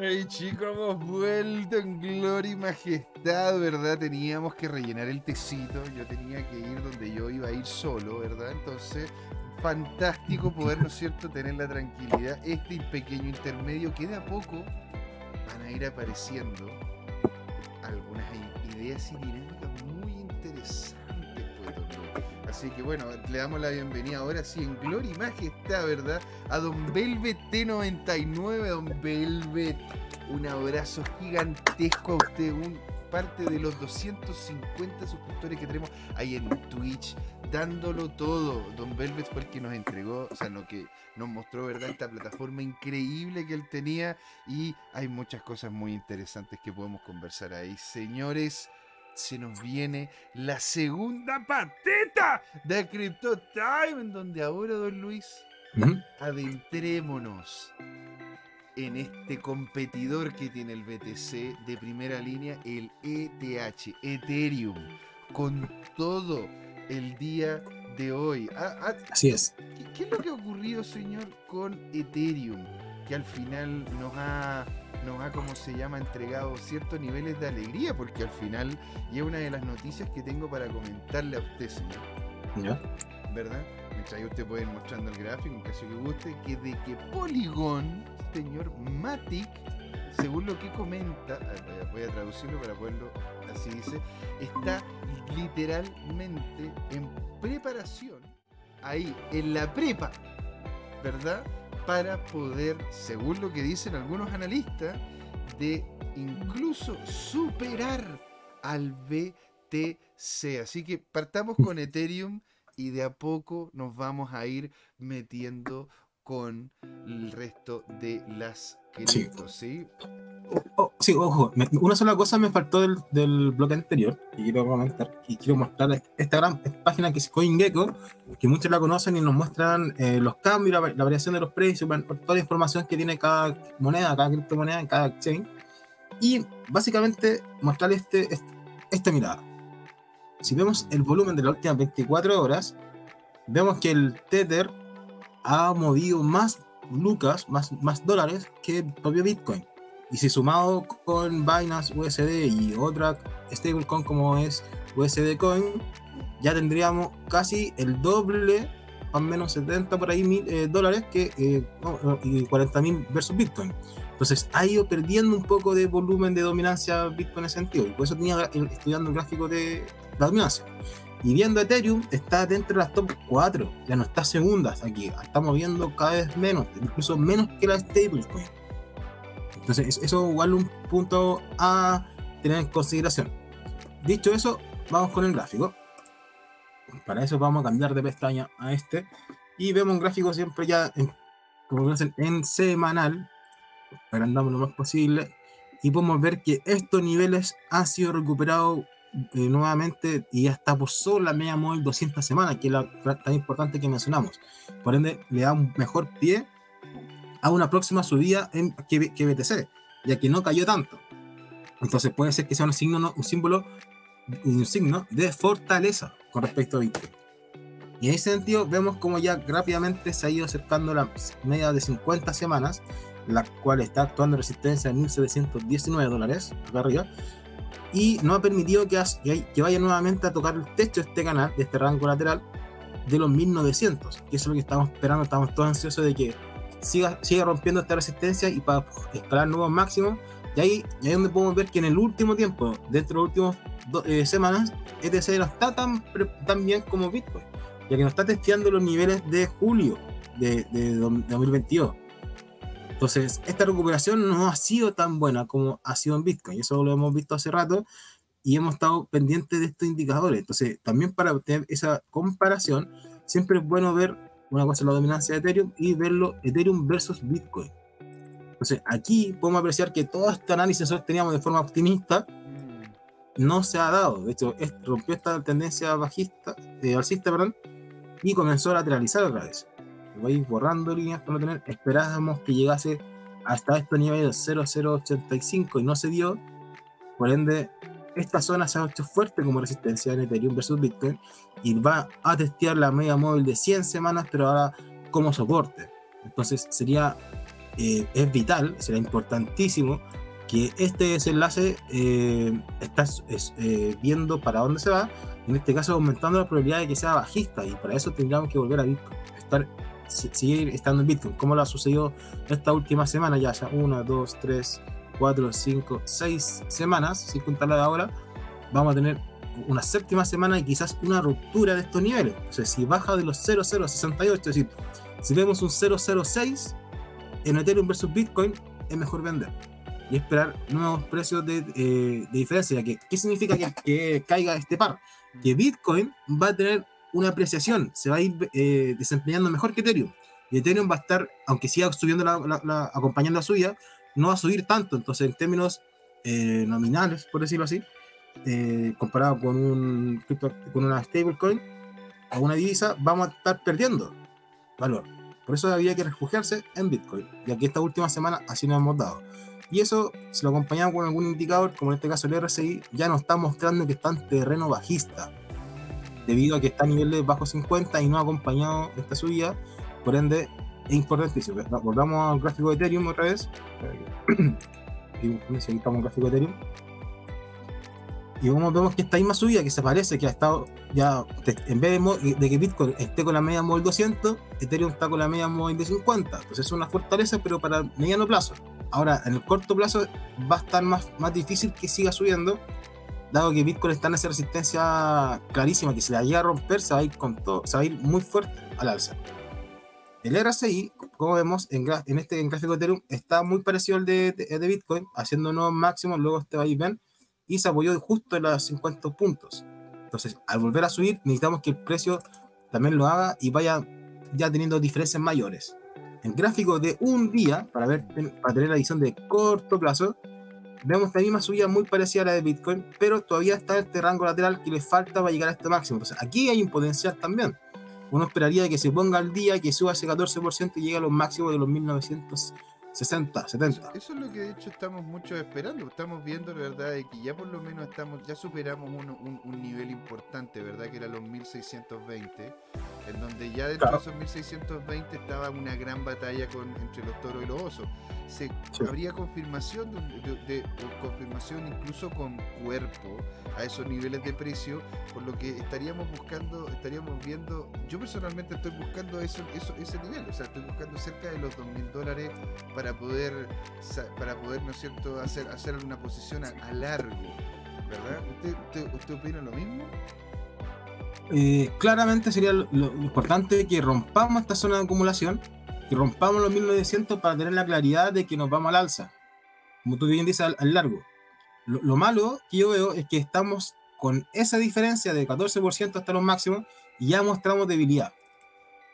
Ay, chicos, hemos vuelto en gloria y majestad, ¿verdad? Teníamos que rellenar el tecito. Yo tenía que ir donde yo iba a ir solo, ¿verdad? Entonces, fantástico poder, ¿no es cierto?, tener la tranquilidad. Este pequeño intermedio que de a poco van a ir apareciendo algunas ideas y dinámicas muy interesantes. Así que bueno, le damos la bienvenida ahora sí en gloria y majestad, ¿verdad? A Don Velvet T99, Don Velvet. Un abrazo gigantesco a usted, un parte de los 250 suscriptores que tenemos ahí en Twitch, dándolo todo. Don Velvet fue el que nos entregó, o sea, lo que nos mostró, ¿verdad? Esta plataforma increíble que él tenía y hay muchas cosas muy interesantes que podemos conversar ahí. Señores, se nos viene la segunda pateta de Crypto Time, en donde ahora, don Luis, adentrémonos en este competidor que tiene el BTC de primera línea, el ETH, Ethereum, con todo el día de hoy. Ah, ah, Así es. ¿qué, ¿Qué es lo que ha ocurrido, señor, con Ethereum? Que al final nos ha nos ha, como se llama, entregado ciertos niveles de alegría, porque al final, y es una de las noticias que tengo para comentarle a usted, señor. ¿Ya? ¿Verdad? Mientras ahí usted puede ir mostrando el gráfico, en caso que guste, que de que Polygon, señor Matic, según lo que comenta, voy a traducirlo para poderlo, así dice, está literalmente en preparación, ahí, en la prepa, ¿verdad? Para poder, según lo que dicen algunos analistas, de incluso superar al BTC. Así que partamos con Ethereum y de a poco nos vamos a ir metiendo con el resto de las criptos, ¿sí? Oh, sí, ojo, una sola cosa me faltó del, del bloque anterior y quiero comentar y quiero mostrar esta gran página que es CoinGecko, que muchos la conocen y nos muestran eh, los cambios, la, la, variación de los precios, toda la información que tiene cada moneda, cada criptomoneda en cada exchange. Y básicamente mostrar este, este, esta mirada. Si vemos el volumen de las últimas 24 horas, vemos que el Tether ha movido más lucas, más, más dólares que el propio Bitcoin. Y si sumado con Binance USD y otra stablecoin como es USD Coin, ya tendríamos casi el doble, más o menos 70 por ahí mil eh, dólares que eh, y 40 mil versus Bitcoin. Entonces ha ido perdiendo un poco de volumen de dominancia Bitcoin en ese sentido. Y por eso tenía estudiando el gráfico de la dominancia. Y viendo Ethereum, está dentro de las top 4, ya no está segundas aquí, estamos viendo cada vez menos, incluso menos que la stablecoin. Entonces, eso igual un punto a tener en consideración. Dicho eso, vamos con el gráfico. Para eso vamos a cambiar de pestaña a este. Y vemos un gráfico siempre ya, en, como conocen, en semanal. Agrandamos lo más posible. Y podemos ver que estos niveles han sido recuperados eh, nuevamente y ya está por sobre la media móvil 200 semanas, que es la tan importante que mencionamos. Por ende, le da un mejor pie a una próxima subida en, que, BTC, ya que no cayó tanto. Entonces puede ser que sea un, signo, un símbolo, un signo de fortaleza con respecto a Bitcoin. Y en ese sentido vemos como ya rápidamente se ha ido acercando la media de 50 semanas, la cual está actuando en resistencia en 1719 dólares, acá arriba, y no ha permitido que, que vaya nuevamente a tocar el techo de este canal, de este rango lateral, de los 1900, que es lo que estamos esperando, estamos todos ansiosos de que siga, siga rompiendo esta resistencia y para escalar nuevos máximos. Y ahí, y ahí donde podemos ver que en el último tiempo, dentro de las últimas eh, semanas, ETC no está tan, tan bien como Bitcoin, ya que no está testeando los niveles de julio de, de, 2022. Entonces, esta recuperación no ha sido tan buena como ha sido en Bitcoin, eso lo hemos visto hace rato, y hemos estado pendientes de estos indicadores. Entonces, también para tener esa comparación, siempre es bueno ver una cosa la dominancia de Ethereum y verlo Ethereum versus Bitcoin. Entonces, aquí podemos apreciar que todo este análisis nosotros teníamos de forma optimista no se ha dado. De hecho, rompió esta tendencia bajista, eh, alcista, perdón, y comenzó a lateralizar otra vez. Voy borrando líneas para no tener. Esperábamos que llegase hasta este nivel de 0.085 y no se dio. Por ende, esta zona se ha hecho fuerte como resistencia en Ethereum versus Bitcoin y va a testear la media móvil de 100 semanas, pero ahora como soporte. Entonces sería eh, es vital, será importantísimo que este desenlace eh, estás eh, viendo para dónde se va, en este caso aumentando la probabilidad de que sea bajista, y para eso tendríamos que volver a Bitcoin, estar, seguir estando en Bitcoin, como lo ha sucedido esta última semana, ya sea una, dos, tres, cuatro, cinco, seis semanas, sin contar la de ahora, vamos a tener una séptima semana y quizás una ruptura de estos niveles. O sea, si baja de los 0,068, es decir, si vemos un 0,06 en Ethereum versus Bitcoin, es mejor vender y esperar nuevos precios de, eh, de diferencia. ¿Qué, ¿Qué significa que, que, caiga este par? Que Bitcoin va a tener una apreciación, se va a ir eh, desempeñando mejor que Ethereum. Y Ethereum va a estar, aunque siga subiendo, la, la, la, acompañando a suya, no va a subir tanto. Entonces, en términos eh, nominales, por decirlo así, eh, comparado con, un, con una stablecoin o una divisa, vamos a estar perdiendo valor. Por eso había que refugiarse en Bitcoin. Y aquí esta última semana así nos hemos dado. Y eso, si lo acompañamos con algún indicador, como en este caso el RSI, ya nos está mostrando que está en terreno bajista, debido a que está a niveles bajo 50 y no ha acompañado esta subida. Por ende, es importantísimo. Volvamos al gráfico de Ethereum otra vez. Necesitamos un gráfico de Ethereum. Y como vemos que esta misma subida que se parece que ha estado ya, en vez de, de, que Bitcoin esté con la media móvil 200, Ethereum está con la media móvil de 50. Entonces es una fortaleza, pero para mediano plazo. Ahora, en el corto plazo va a estar más, más difícil que siga subiendo, dado que Bitcoin está en esa resistencia clarísima, que si la llega a romper, se va a ir con todo, se va a ir muy fuerte al alza. El RSI, como vemos en, en este en gráfico de Ethereum, está muy parecido al de, de, de Bitcoin, haciendo nuevos máximos, luego este va a ir ven, y se apoyó justo en los 50 puntos. Entonces, al volver a subir, necesitamos que el precio también lo haga y vaya ya teniendo diferencias mayores. En gráfico de un día, para, ver, para tener la visión de corto plazo, vemos la misma subida muy parecida a la de Bitcoin, pero todavía está este rango lateral que le falta para llegar a este máximo. Entonces, aquí hay un potencial también. Uno esperaría que se ponga al día, que suba ese 14% y llegue a los máximos de los 1900 60, 70. Eso, es lo que de hecho estamos muchos esperando. Estamos viendo, la verdad, de que ya por lo menos estamos, ya superamos un, un, un nivel importante, ¿verdad? Que era los 1620, en donde ya dentro claro. de esos 1620 estaba una gran batalla con, entre los toros y los osos. Se, sí. Habría confirmación de, de, de, confirmación incluso con cuerpo a esos niveles de precio, por lo que estaríamos buscando, estaríamos viendo, yo personalmente estoy buscando eso, eso, ese nivel, o sea, estoy buscando cerca de los 2.000 dólares para poder, para poder ¿no es cierto?, hacer, hacer una posición a, a largo, ¿verdad? ¿Usted, usted, usted opina lo mismo? Eh, claramente sería lo, importante que rompamos esta zona de acumulación, que rompamos los 1900 para tener la claridad de que nos vamos al alza, como tú bien dices, al, largo. Lo, lo, malo que yo veo es que estamos con esa diferencia de 14% hasta los máximos y ya mostramos debilidad.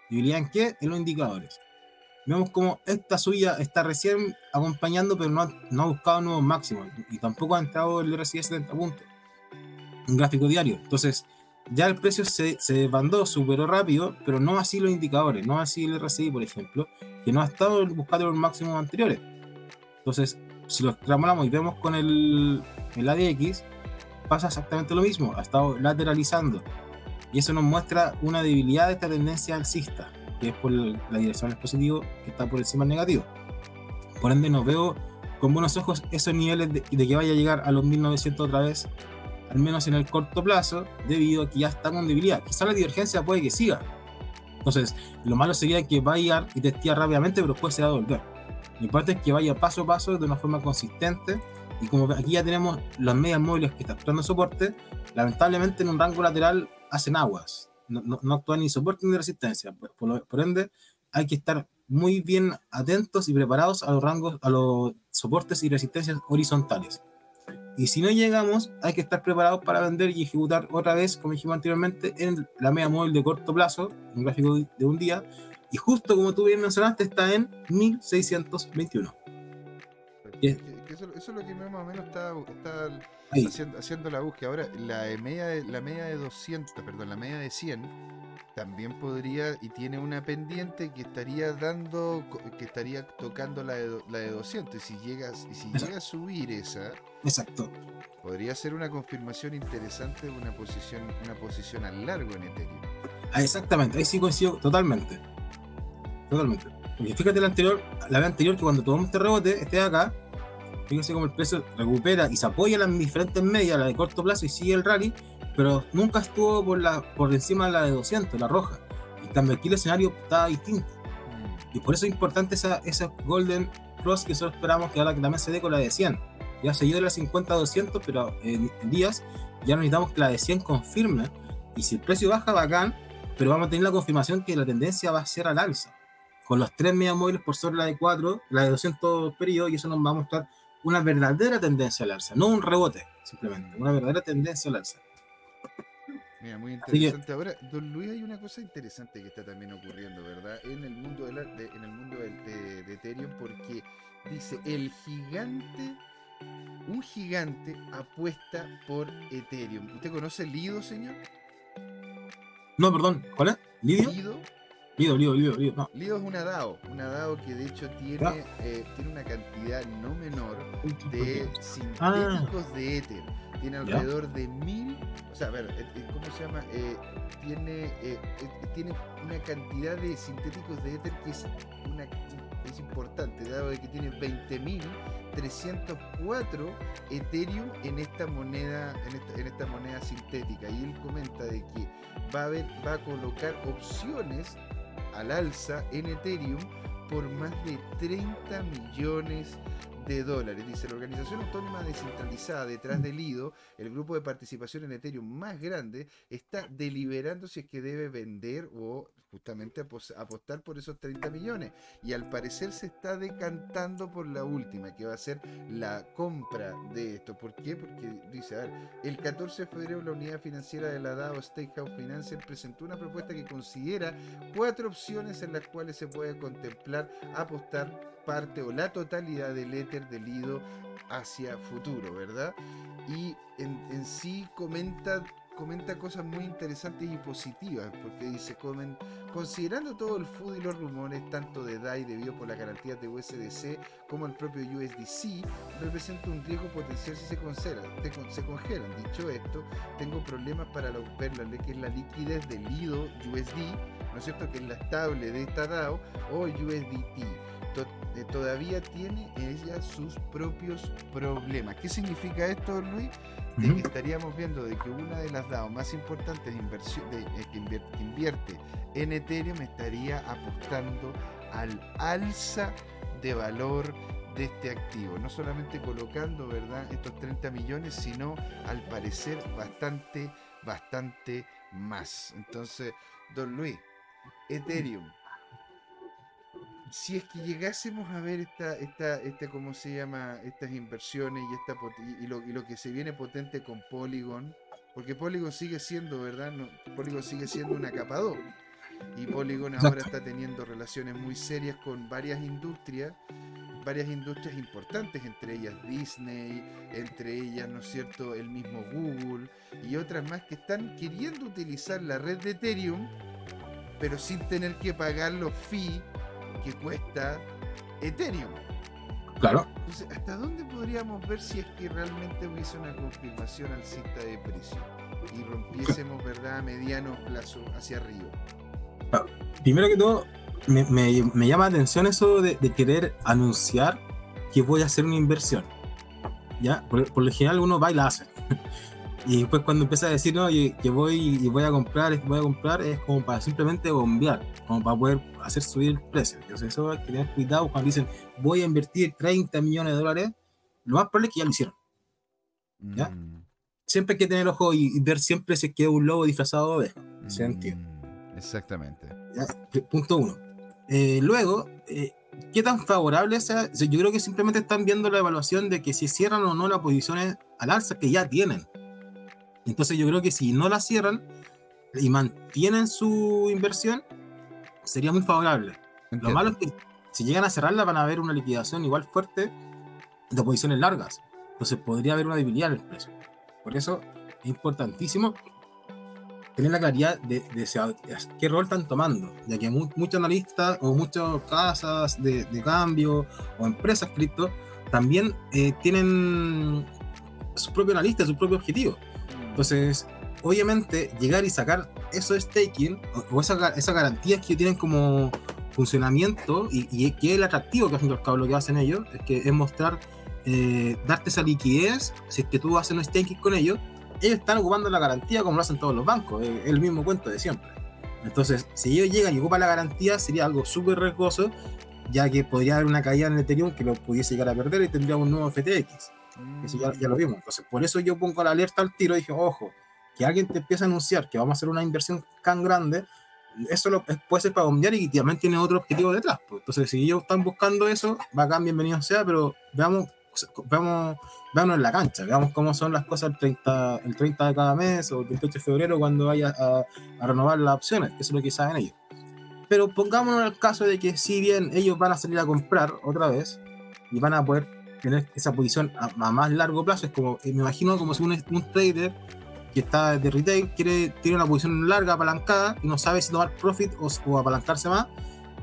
¿Debilidad en qué? En los indicadores vemos como esta suya está recién acompañando, pero no ha, no ha buscado nuevos máximos y tampoco ha entrado el RSI a 70 puntos. Un gráfico diario. Entonces, ya el precio se, se desbandó, superó rápido, pero no así los indicadores, no así el RSI, por ejemplo, que no ha estado buscando los máximos anteriores. Entonces, si lo extrapolamos y vemos con el, el ADX, pasa exactamente lo mismo, ha estado lateralizando. Y eso nos muestra una debilidad de esta tendencia alcista que es por la dirección del positivo, que está por encima del negativo. Por ende, no veo con buenos ojos esos niveles de, de, que vaya a llegar a los 1900 otra vez, al menos en el corto plazo, debido a que ya está con debilidad. Quizá la divergencia puede que siga. Entonces, lo malo sería que vaya y testee rápidamente, pero después se va a volver. Lo importante es que vaya paso a paso de una forma consistente. Y como aquí ya tenemos las medias móviles que están dando soporte, lamentablemente en un rango lateral hacen aguas no, no, no actúan ni soporte ni resistencia. Por, por, por, ende, hay que estar muy bien atentos y preparados a los rangos, a los soportes y resistencias horizontales. Y si no llegamos, hay que estar preparados para vender y ejecutar otra vez, como dijimos anteriormente, en la media móvil de corto plazo, un gráfico de un día. Y justo como tú bien mencionaste, está en 1621. Eso, eso, es lo que más o menos está, está haciendo, haciendo, la búsqueda. Ahora, la media, de, la media de 200, perdón, la media de 100 también podría y tiene una pendiente que estaría dando, que estaría tocando la de, la de 200. Y si, llegas, y si llega a subir esa, Exacto. podría ser una confirmación interesante de una posición, una posición a largo en Ethereum. Ah, exactamente, ahí sí coincido totalmente. Totalmente. Porque fíjate la anterior, la vez anterior que cuando tomamos este rebote, este de acá, fíjense cómo el precio recupera y se apoya en las diferentes medias, la de corto plazo y sigue el rally, pero nunca estuvo por, la, por encima de la de 200, la roja. En cambio aquí el escenario está distinto. Mm. Y por eso es importante esa, esa Golden Cross que solo esperamos que ahora que también se dé con la de 100. Ya se dio de la 50 a 200, pero en, en días ya necesitamos que la de 100 confirme. Y si el precio baja, bacán, pero vamos a tener la confirmación que la tendencia va a ser al alza. Con los tres media móviles por sobre la de 4, la de 200 periodos, y eso nos va a mostrar una verdadera tendencia al alza, no un rebote, simplemente, una verdadera tendencia al alza. Mira, muy que- interesante. Ahora, don Luis, hay una cosa interesante que está también ocurriendo, ¿verdad? En el mundo, de, la- de- en el mundo de Ethereum, porque dice, el gigante, un gigante apuesta por Ethereum. ¿Usted conoce Lido, señor? No, perdón, ¿cuál es? ¿Lidio? Lido. Lidio, Lidio, Lidio, no. Lido es una DAO, una DAO que de hecho tiene, Ya. eh, tiene una cantidad no menor de sintéticos Ah. de Ether. Tiene Ya. alrededor de mil, o sea, a ver, eh, eh, ¿cómo se llama? Eh, tiene, eh, tiene una cantidad de sintéticos de Ether que es, una, es importante, dado de que tiene 20.304 Ethereum en esta moneda, en esta, en esta moneda sintética. Y él comenta de que va a va a colocar opciones al alza en Ethereum por más de 30 millones de dólares. Dice, la organización autónoma descentralizada detrás del IDO, el grupo de participación en Ethereum más grande, está deliberando si es que debe vender o justamente apos- apostar por esos 30 millones. Y al parecer se está decantando por la última, que va a ser la compra de esto. ¿Por qué? Porque dice, a ver, el 14 de febrero la unidad financiera de la DAO Stakehouse Financial presentó una propuesta que considera cuatro opciones en las cuales se puede contemplar apostar parte o la totalidad del éter del IDO hacia futuro, ¿verdad? Y en, en sí comenta, comenta cosas muy interesantes y positivas, porque dice, comen, considerando todo el food y los rumores, tanto de DAI debido por las garantías de USDC como el propio USDC, representa un riesgo potencial si se, congelan, se congelan. Dicho esto, tengo problemas para la, ver la que es la liquidez del IDO USD, ¿no es cierto? Que es la estable de esta DAO o USDT. To- eh, todavía tiene ella sus propios problemas. ¿Qué significa esto, Luis? De que estaríamos viendo de que una de las DAO más importantes de eh, que, invier- que invierte en Ethereum estaría apostando al alza de valor de este activo, no solamente colocando, ¿verdad?, estos 30 millones, sino al parecer bastante, bastante más. Entonces, don Luis, Ethereum, si es que llegásemos a ver esta, esta, esta ¿cómo se llama? Estas inversiones y, esta, y, lo, y lo que se viene potente con Polygon, porque Polygon sigue siendo, ¿verdad? No, Polygon sigue siendo una capa 2. Y Polygon ahora está teniendo relaciones muy serias con varias industrias, varias industrias importantes, entre ellas Disney, entre ellas, ¿no es cierto?, el mismo Google y otras más que están queriendo utilizar la red de Ethereum, pero sin tener que pagar los fees que cuesta Ethereum. Claro. Entonces, ¿hasta dónde podríamos ver si es que realmente hubiese una confirmación alcista de precio y rompiésemos, verdad, a mediano plazo hacia arriba? Primero que todo, me, me- me llama la atención eso de, de querer anunciar que voy a hacer una inversión. ¿Ya? Por, por lo general uno va y la hace. Y después cuando empieza a decir, no, y- que voy y voy a comprar, voy a comprar, es como para simplemente bombear, como para poder hacer subir el precio. Entonces eso hay que tener cuidado cuando dicen, voy a invertir 30 millones de dólares, lo más probable es que ya lo hicieron. ¿Ya? Mm, Siempre hay que tener ojo y, y ver siempre si es que es un lobo disfrazado de oveja. Se entiende. mm, Exactamente. ¿ya? Punto uno. Eh, luego, eh, ¿qué tan favorable sea? O sea, Yo creo que simplemente están viendo la evaluación de que si cierran o no las posiciones al alza que ya tienen. Entonces yo creo que si no la cierran y mantienen su inversión, sería muy favorable. Lo malo es que si llegan a cerrarla van a haber una liquidación igual fuerte de posiciones largas. Entonces podría haber una debilidad en el precio. Por eso es importantísimo tener la claridad de, qué rol están tomando, ya que mu- muchos analistas o muchas casas de, de cambio o empresas cripto también eh, tienen su propio analista, su propio objetivo. Entonces, obviamente, llegar y sacar eso de staking o, esas garantías que tienen como funcionamiento y, y que es el atractivo que hacen los cabos lo que hacen ellos, es que es mostrar, eh, darte esa liquidez, si es que tú haces un staking con ellos, ellos están ocupando la garantía como lo hacen todos los bancos, es el mismo cuento de siempre. Entonces, si ellos llegan y ocupan la garantía, sería algo súper riesgoso, ya que podría haber una caída en Ethereum que lo pudiese llegar a perder y tendría un nuevo FTX. Eso ya, ya, lo vimos. Entonces, por eso yo pongo la alerta al tiro y dije, ojo, que alguien te empiece a anunciar que vamos a hacer una inversión tan grande, eso lo, puede ser para bombear y también tiene otro objetivo detrás. Pues. Entonces, si ellos están buscando eso, bacán, bienvenido sea, pero veamos, veamos, veamos en la cancha, veamos cómo son las cosas el 30, el 30 de cada mes o el 28 de febrero cuando vaya a, a renovar las opciones, que eso es lo que saben ellos. Pero pongámonos el caso de que si bien ellos van a salir a comprar otra vez y van a poder tener esa posición a, más largo plazo, es como, me imagino como si un, un trader que está de retail quiere tiene una posición larga apalancada y no sabe si tomar profit o, o apalancarse más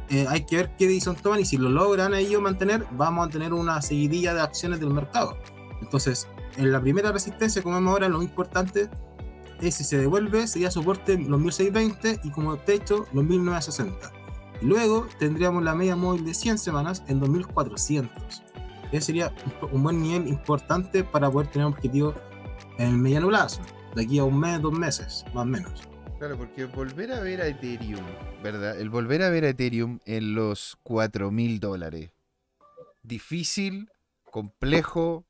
eh, hay que ver qué decisión toman y si lo logran ellos mantener vamos a tener una seguidilla de acciones del mercado. Entonces en la primera resistencia como vemos ahora lo importante es si se devuelve sería soporte los 1620 y como techo los 1960 y luego tendríamos la media móvil de 100 semanas en 2400 ese sería un buen nivel importante para poder tener un objetivo en el mediano plazo de aquí a un mes, dos meses, más o menos. Claro, porque volver a ver a Ethereum, ¿verdad? El volver a ver a Ethereum en los 4 mil dólares. Difícil, complejo,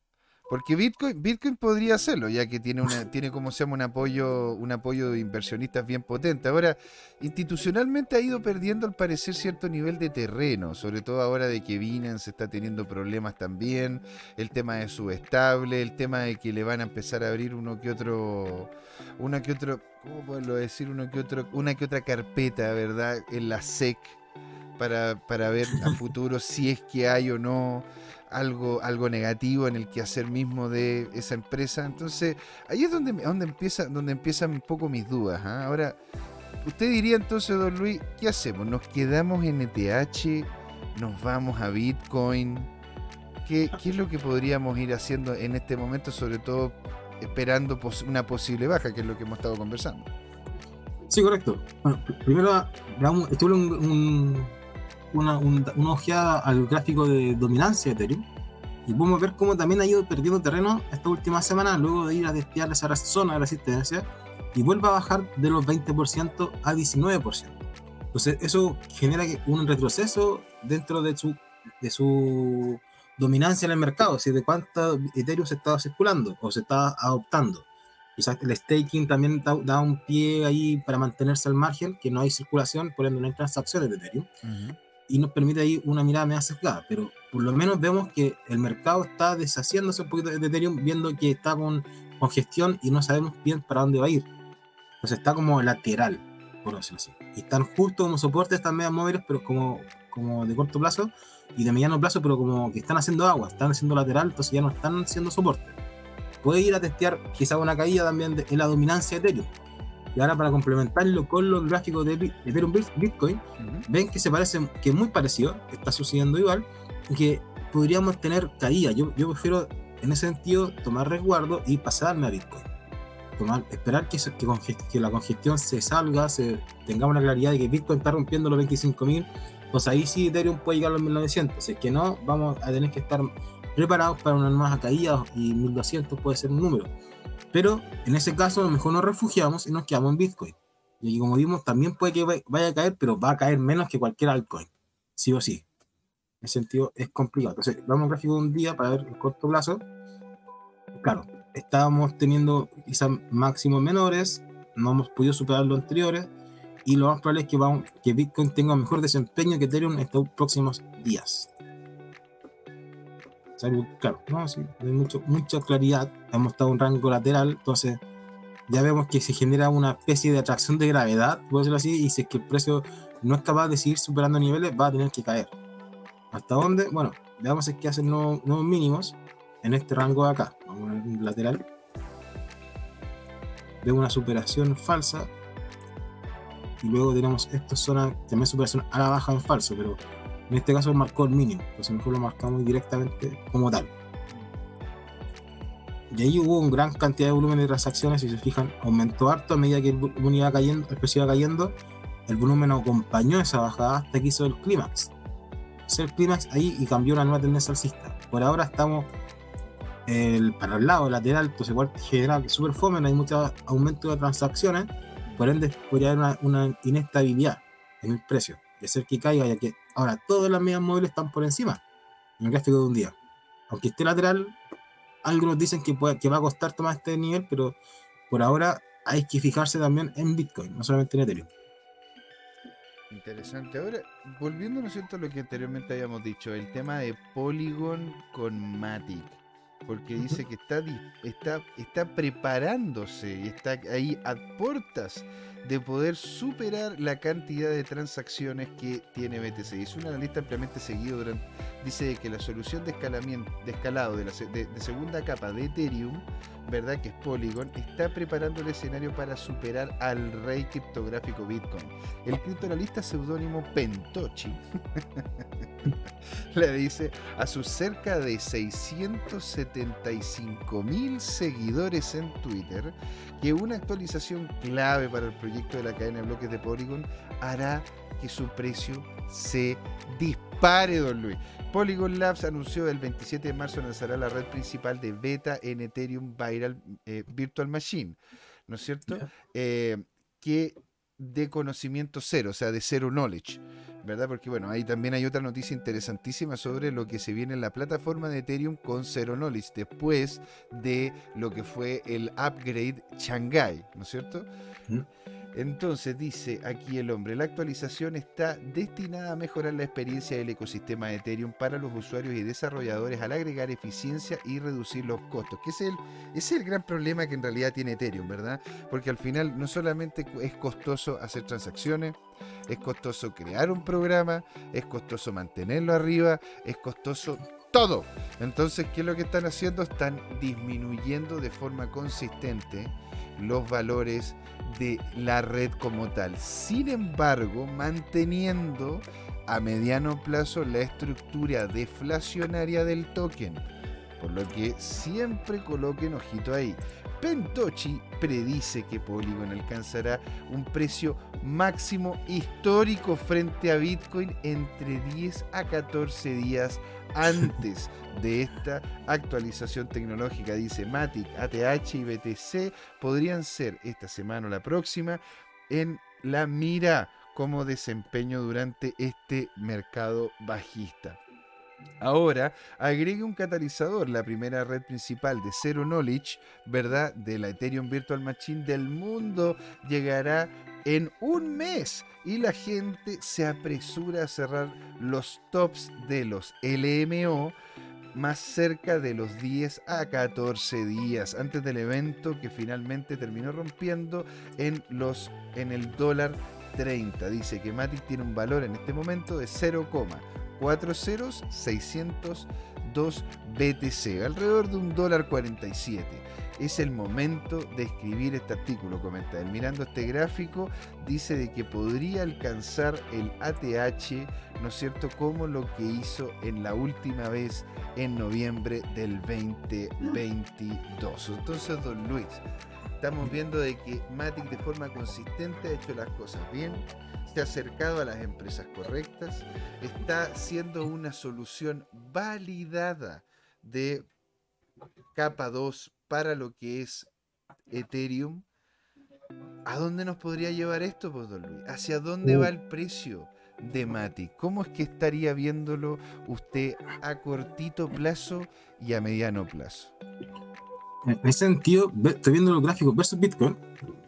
porque Bitcoin, podría hacerlo, ya que tiene una, tiene como se llama un apoyo, un apoyo de inversionistas bien potente. Ahora, institucionalmente ha ido perdiendo al parecer cierto nivel de terreno, sobre todo ahora de que Binance está teniendo problemas también, el tema de su estable, el tema de que le van a empezar a abrir uno que otro, una que otro, ¿cómo puedo decir? Uno que otro, una que otra carpeta, ¿verdad? En la SEC para, para ver a futuro si es que hay o no algo, algo negativo en el quehacer mismo de esa empresa. Entonces, ahí es donde, donde, empieza, donde empiezan un poco mis dudas. ¿eh? Ahora, usted diría entonces, don Luis, ¿qué hacemos? ¿Nos quedamos en ETH? ¿Nos vamos a Bitcoin? ¿Qué, ¿Qué, es lo que podríamos ir haciendo en este momento, sobre todo esperando una posible baja, que es lo que hemos estado conversando? Sí, correcto. Bueno, primero, un una, un, una, ojeada al gráfico de dominancia de Ethereum y podemos ver cómo también ha ido perdiendo terreno esta última semana luego de ir a testear esa zona de resistencia y vuelve a bajar de los 20% a 19%. Entonces eso genera un retroceso dentro de su, de su dominancia en el mercado, es de cuánto Ethereum se estaba circulando o se está adoptando. Quizás el staking también da, da, un pie ahí para mantenerse al margen, que no hay circulación, por ende no hay transacciones de Ethereum. Uh -huh y nos permite ahí una mirada más sesgada, pero por lo menos vemos que el mercado está deshaciéndose un poquito de Ethereum, viendo que está con congestión y no sabemos bien para dónde va a ir. Entonces está como lateral, por decirlo así. Y están justo como soporte estas medias móviles, pero como, como de corto plazo y de mediano plazo, pero como que están haciendo agua, están haciendo lateral, entonces ya no están haciendo soporte. Puede ir a testear quizá una caída también de, en la dominancia de Ethereum y ahora para complementarlo con los gráficos de Ethereum Bitcoin, uh -huh. ven que se parece, que es muy parecido, está sucediendo igual, y que podríamos tener caída. Yo, yo prefiero en ese sentido tomar resguardo y pasarme a Bitcoin. Tomar, esperar que, que, que, la congestión se salga, se, tengamos una claridad de que Bitcoin está rompiendo los 25.000, pues ahí sí Ethereum puede llegar a los 1900. Si es que no, vamos a tener que estar preparados para una nueva caída y 1200 puede ser un número. Pero en ese caso, a lo mejor nos refugiamos y nos quedamos en Bitcoin. Y como vimos, también puede que vaya a caer, pero va a caer menos que cualquier altcoin, sí o sí. En ese sentido es complicado. Entonces, vamos al gráfico de un día para ver el corto plazo. Claro, estábamos teniendo quizás máximos menores, no hemos podido superar los anteriores, y lo más probable es que, vamos, que Bitcoin tenga mejor desempeño que Ethereum en estos próximos días. Claro, no, sí, hay mucho, mucha claridad. Hemos estado en un rango lateral, entonces ya vemos que se genera una especie de atracción de gravedad, por decirlo así, y si es que el precio no es capaz de seguir superando niveles, va a tener que caer. ¿Hasta dónde? Bueno, veamos es que hacen nuevos, mínimos en este rango de acá. Vamos a ver un lateral. Veo una superación falsa. Y luego tenemos esta zona, también superación a la baja en falso, pero en este caso marcó el mínimo, entonces mejor lo marcamos directamente como tal. Y ahí hubo una gran cantidad de volumen de transacciones, si se fijan, aumentó harto a medida que el volumen iba cayendo, el precio iba cayendo, el volumen acompañó esa bajada hasta que hizo el clímax. Hizo el clímax ahí y cambió una nueva tendencia alcista. Por ahora estamos el, para el lado lateral, pues igual general super fome, no hay mucho aumento de transacciones, por ende podría haber una, inestabilidad en el precio, de ser que caiga, ya que ahora todas las medias móviles están por encima en el gráfico de un día. Aunque esté lateral, algunos dicen que, va a costar tomar este nivel, pero por ahora hay que fijarse también en Bitcoin, no solamente en Ethereum. Interesante. Ahora, volviendo ¿no cierto? a lo que anteriormente habíamos dicho, el tema de Polygon con Matic porque dice que está, está, está preparándose y está ahí a puertas de poder superar la cantidad de transacciones que tiene BTC. Es un analista ampliamente seguido durante, dice que la solución de, escalamiento, de escalado de, la, de, segunda capa de Ethereum, ¿verdad? Que es Polygon, está preparando el escenario para superar al rey criptográfico Bitcoin. El criptoanalista seudónimo Pentochi le dice a sus cerca de 675 mil seguidores en Twitter que una actualización clave para el proyecto de la cadena de bloques de Polygon hará que su precio se dispare, don Luis. Polygon Labs anunció el 27 de marzo lanzará la red principal de beta en Ethereum Viral, eh, Virtual Machine, ¿no es cierto? Eh, que de conocimiento cero, o sea, de cero knowledge. ¿verdad? Porque bueno, ahí también hay otra noticia interesantísima sobre lo que se viene en la plataforma de Ethereum con Zero Knowledge, después de lo que fue el upgrade Shanghai, ¿no es cierto? Entonces dice aquí el hombre, la actualización está destinada a mejorar la experiencia del ecosistema de Ethereum para los usuarios y desarrolladores al agregar eficiencia y reducir los costos, que es el, es el gran problema que en realidad tiene Ethereum, ¿verdad? Porque al final no solamente es costoso hacer transacciones, es costoso crear un programa, es costoso mantenerlo arriba, es costoso todo. Entonces, ¿qué es lo que están haciendo? Están disminuyendo de forma consistente los valores de la red como tal. Sin embargo, manteniendo a mediano plazo la estructura deflacionaria del token. Por lo que siempre coloquen ojito ahí. Pentochi predice que Polygon alcanzará un precio máximo histórico frente a Bitcoin entre 10 a 14 días antes de esta actualización tecnológica. Dice Matic, ATH y BTC podrían ser esta semana o la próxima en la mira como desempeño durante este mercado bajista. Ahora agregue un catalizador, la primera red principal de Zero Knowledge, ¿verdad? De la Ethereum Virtual Machine del mundo llegará en un mes y la gente se apresura a cerrar los tops de los LMO más cerca de los 10 a 14 días antes del evento que finalmente terminó rompiendo en los en el dólar 30. Dice que Matic tiene un valor en este momento de 0, 4 ceros 602 BTC, alrededor de un dólar 47. Es el momento de escribir este artículo, comenta él. Mirando este gráfico, dice de que podría alcanzar el ATH, ¿no es cierto?, como lo que hizo en la última vez en noviembre del 2022. Entonces, don Luis, estamos viendo de que Matic de forma consistente ha hecho las cosas bien ha acercado a las empresas correctas, está siendo una solución validada de capa 2 para lo que es Ethereum. ¿A dónde nos podría llevar esto, pues, Luis? ¿Hacia dónde uh. va el precio de Mati? ¿Cómo es que estaría viéndolo usted a cortito plazo y a mediano plazo? En ese sentido, estoy viendo los gráficos versus Bitcoin.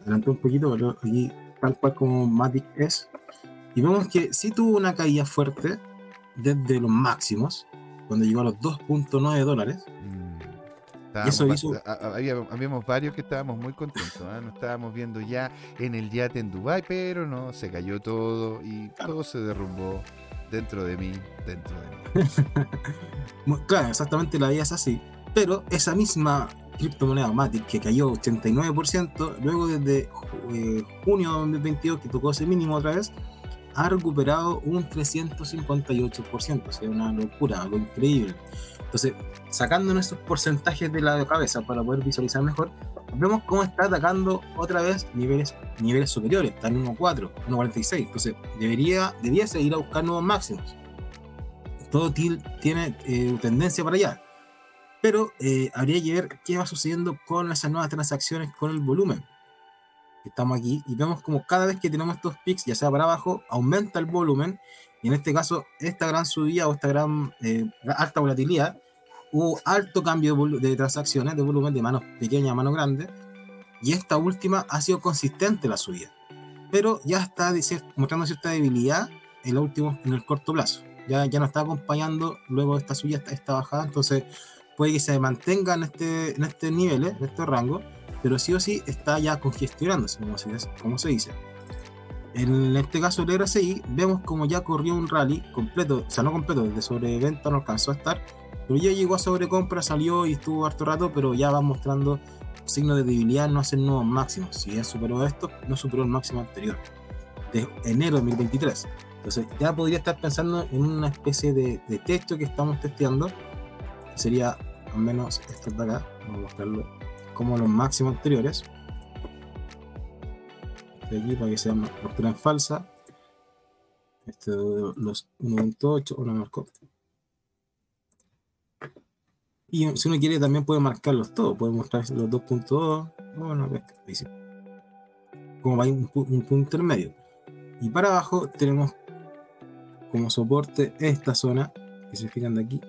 Adelante un poquito, pero aquí tal cual como Matic es. Y vemos que sí tuvo una caída fuerte desde los máximos, cuando llegó a los 2.9 dólares. Mm. eso hizo... habíamos varios que estábamos muy contentos, ¿ah? nos estábamos viendo ya en el yate en Dubai, pero no, se cayó todo y todo se derrumbó dentro de mí, dentro de mí. claro, exactamente la vida es así, pero esa misma criptomoneda Matic que cayó 89%, luego desde eh, junio de 2022 que tocó ese mínimo otra vez, ha recuperado un 358%, o sea, una locura, algo increíble. Entonces, sacando nuestros porcentajes de la cabeza para poder visualizar mejor, vemos cómo está atacando otra vez niveles, niveles superiores, está en 1.4, 1.46, entonces debería, debiese ir a buscar nuevos máximos. Todo tiene eh, tendencia para allá, pero eh, habría que ver qué va sucediendo con esas nuevas transacciones, con el volumen. Estamos aquí y vemos como cada vez que tenemos estos pics, ya sea para abajo, aumenta el volumen. Y en este caso, esta gran subida o esta gran eh, alta volatilidad, hubo alto cambio de, transacciones, de volumen de manos pequeñas a manos grandes. Y esta última ha sido consistente la subida. Pero ya está mostrando cierta debilidad en, lo último, en el corto plazo. Ya, ya no está acompañando luego esta subida, esta, esta bajada. Entonces, puede que se mantenga en este, en este nivel, en este rango, pero sí o sí está ya congestionándose, como se, como se dice. En este caso el RSI, vemos como ya corrió un rally completo, o sea, no completo, desde sobreventa no alcanzó a estar, pero ya llegó a sobrecompra, salió y estuvo harto rato, pero ya va mostrando signos de debilidad, no hace nuevos máximos. Si ya superó esto, no superó el máximo anterior, de enero de 2023. Entonces ya podría estar pensando en una especie de, de techo que estamos testeando, sería al menos esto de acá, vamos a mostrarlo como los máximos anteriores. De aquí para que sea una postura en falsa. Este de los 1.8, uno marcó. Y si uno quiere también puede marcarlos todos, puede mostrar los 2.2, bueno, como va un, un punto intermedio. Y para abajo tenemos como soporte esta zona, que se fijan de aquí,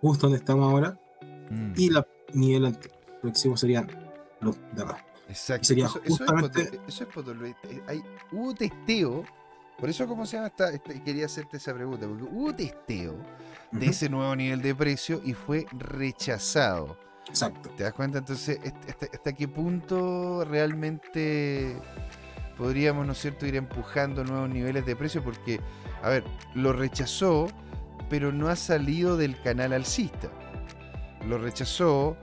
justo donde estamos ahora, Mm. Y la nivel próximo serían los de abajo. Exacto. Sería eso, justamente... eso, es, eh, Hay, hubo testeo. Por eso, ¿cómo se llama? quería hacerte esa pregunta. Porque hubo testeo de ese nuevo nivel de precio y fue rechazado. Exacto. ¿Te das cuenta? Entonces, ¿hasta, qué punto realmente podríamos, ¿no es cierto?, ir empujando nuevos niveles de precio? Porque, a ver, lo rechazó, pero no ha salido del canal alcista lo rechazó,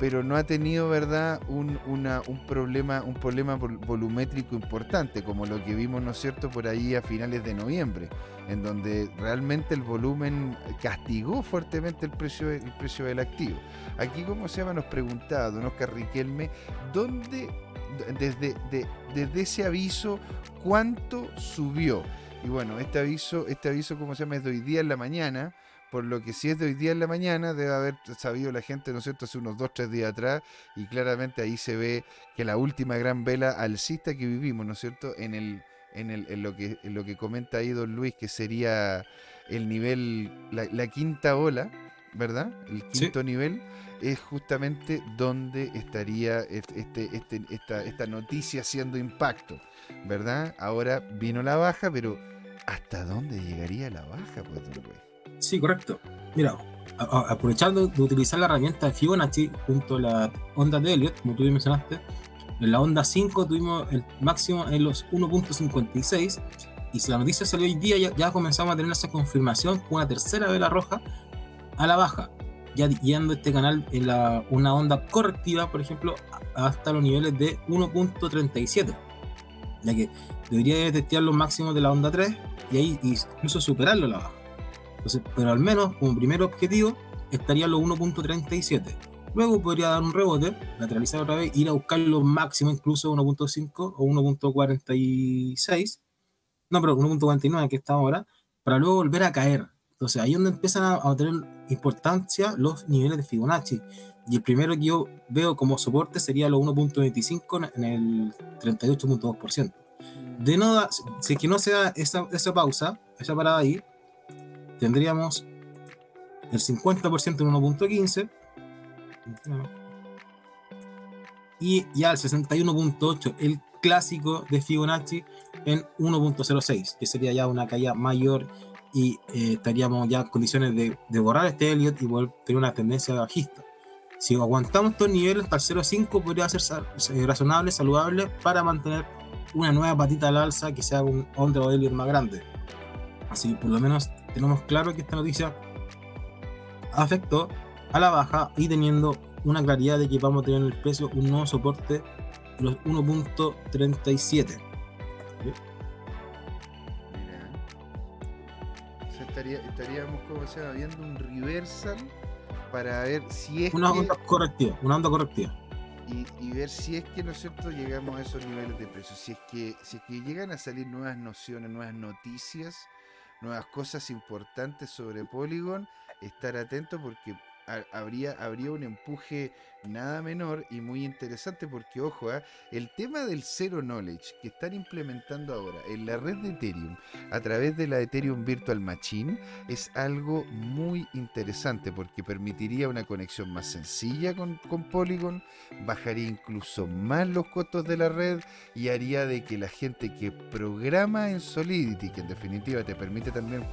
pero no ha tenido, ¿verdad?, un, un, problema, un problema volumétrico importante, como lo que vimos, ¿no es cierto?, por ahí a finales de noviembre, en donde realmente el volumen castigó fuertemente el precio, el precio del activo. Aquí, como se llama, nos preguntaba Don Oscar Riquelme, ¿dónde, desde, desde ese aviso, cuánto subió? Y bueno, este aviso, este aviso, como se llama, es de hoy día en la mañana, por lo que si es de hoy día en la mañana, debe haber sabido la gente, ¿no es cierto?, hace unos dos, tres días atrás, y claramente ahí se ve que la última gran vela alcista que vivimos, ¿no es cierto?, en el, en, el, en lo que en lo que comenta ahí don Luis, que sería el nivel, la, quinta ola, ¿verdad? El quinto nivel es justamente donde estaría este, este, esta, esta noticia haciendo impacto, ¿verdad? Ahora vino la baja, pero ¿hasta dónde llegaría la baja, pues, don Luis? Sí, correcto. Mira, aprovechando de utilizar la herramienta de Fibonacci junto a la onda de Elliot, como tú mencionaste, en la onda 5 tuvimos el máximo en los 1.56 y si la noticia salió hoy día ya, comenzamos a tener esa confirmación con una tercera vela roja a la baja, ya guiando este canal en la, una onda correctiva, por ejemplo, hasta los niveles de 1.37, ya que debería testear los máximos de la onda 3 y ahí incluso superarlo a la baja pero al menos como primer objetivo estaría los 1.37. Luego podría dar un rebote, lateralizar otra vez, ir a buscar los máximos, incluso 1.5 o 1.46. No, pero 1.49 que está ahora, para luego volver a caer. Entonces ahí es donde empiezan a, tener importancia los niveles de Fibonacci. Y el primero que yo veo como soporte sería los 1.25 en el 38.2%. De nada, si es que no se da esa, esa pausa, esa parada ahí, tendríamos el 50% en 1.15 y ya el 61.8 el clásico de Fibonacci en 1.06 que sería ya una caída mayor y eh, estaríamos ya en condiciones de, de, borrar este Elliot y tener una tendencia bajista. Si aguantamos estos niveles para el 0.5 podría ser razonable, saludable para mantener una nueva patita al alza que sea un onda o Elliot más grande así por lo menos tenemos claro que esta noticia afectó a la baja y teniendo una claridad de que vamos a tener en el precio un nuevo soporte de los 1.37. estaría, estaríamos, como se llama, viendo un reversal para ver si es Una que, onda correctiva, una onda correctiva. y, y ver si es que, ¿no es cierto?, llegamos a esos niveles de precios. Si es que, si es que llegan a salir nuevas nociones, nuevas noticias, nuevas cosas importantes sobre Polygon, estar atento porque ha- habría, habría un empuje nada menor y muy interesante porque, ojo, ah, el tema del Zero Knowledge que están implementando ahora en la red de Ethereum a través de la Ethereum Virtual Machine es algo muy interesante porque permitiría una conexión más sencilla con, Polygon, bajaría incluso más los costos de la red y haría de que la gente que programa en Solidity, que en definitiva te permite también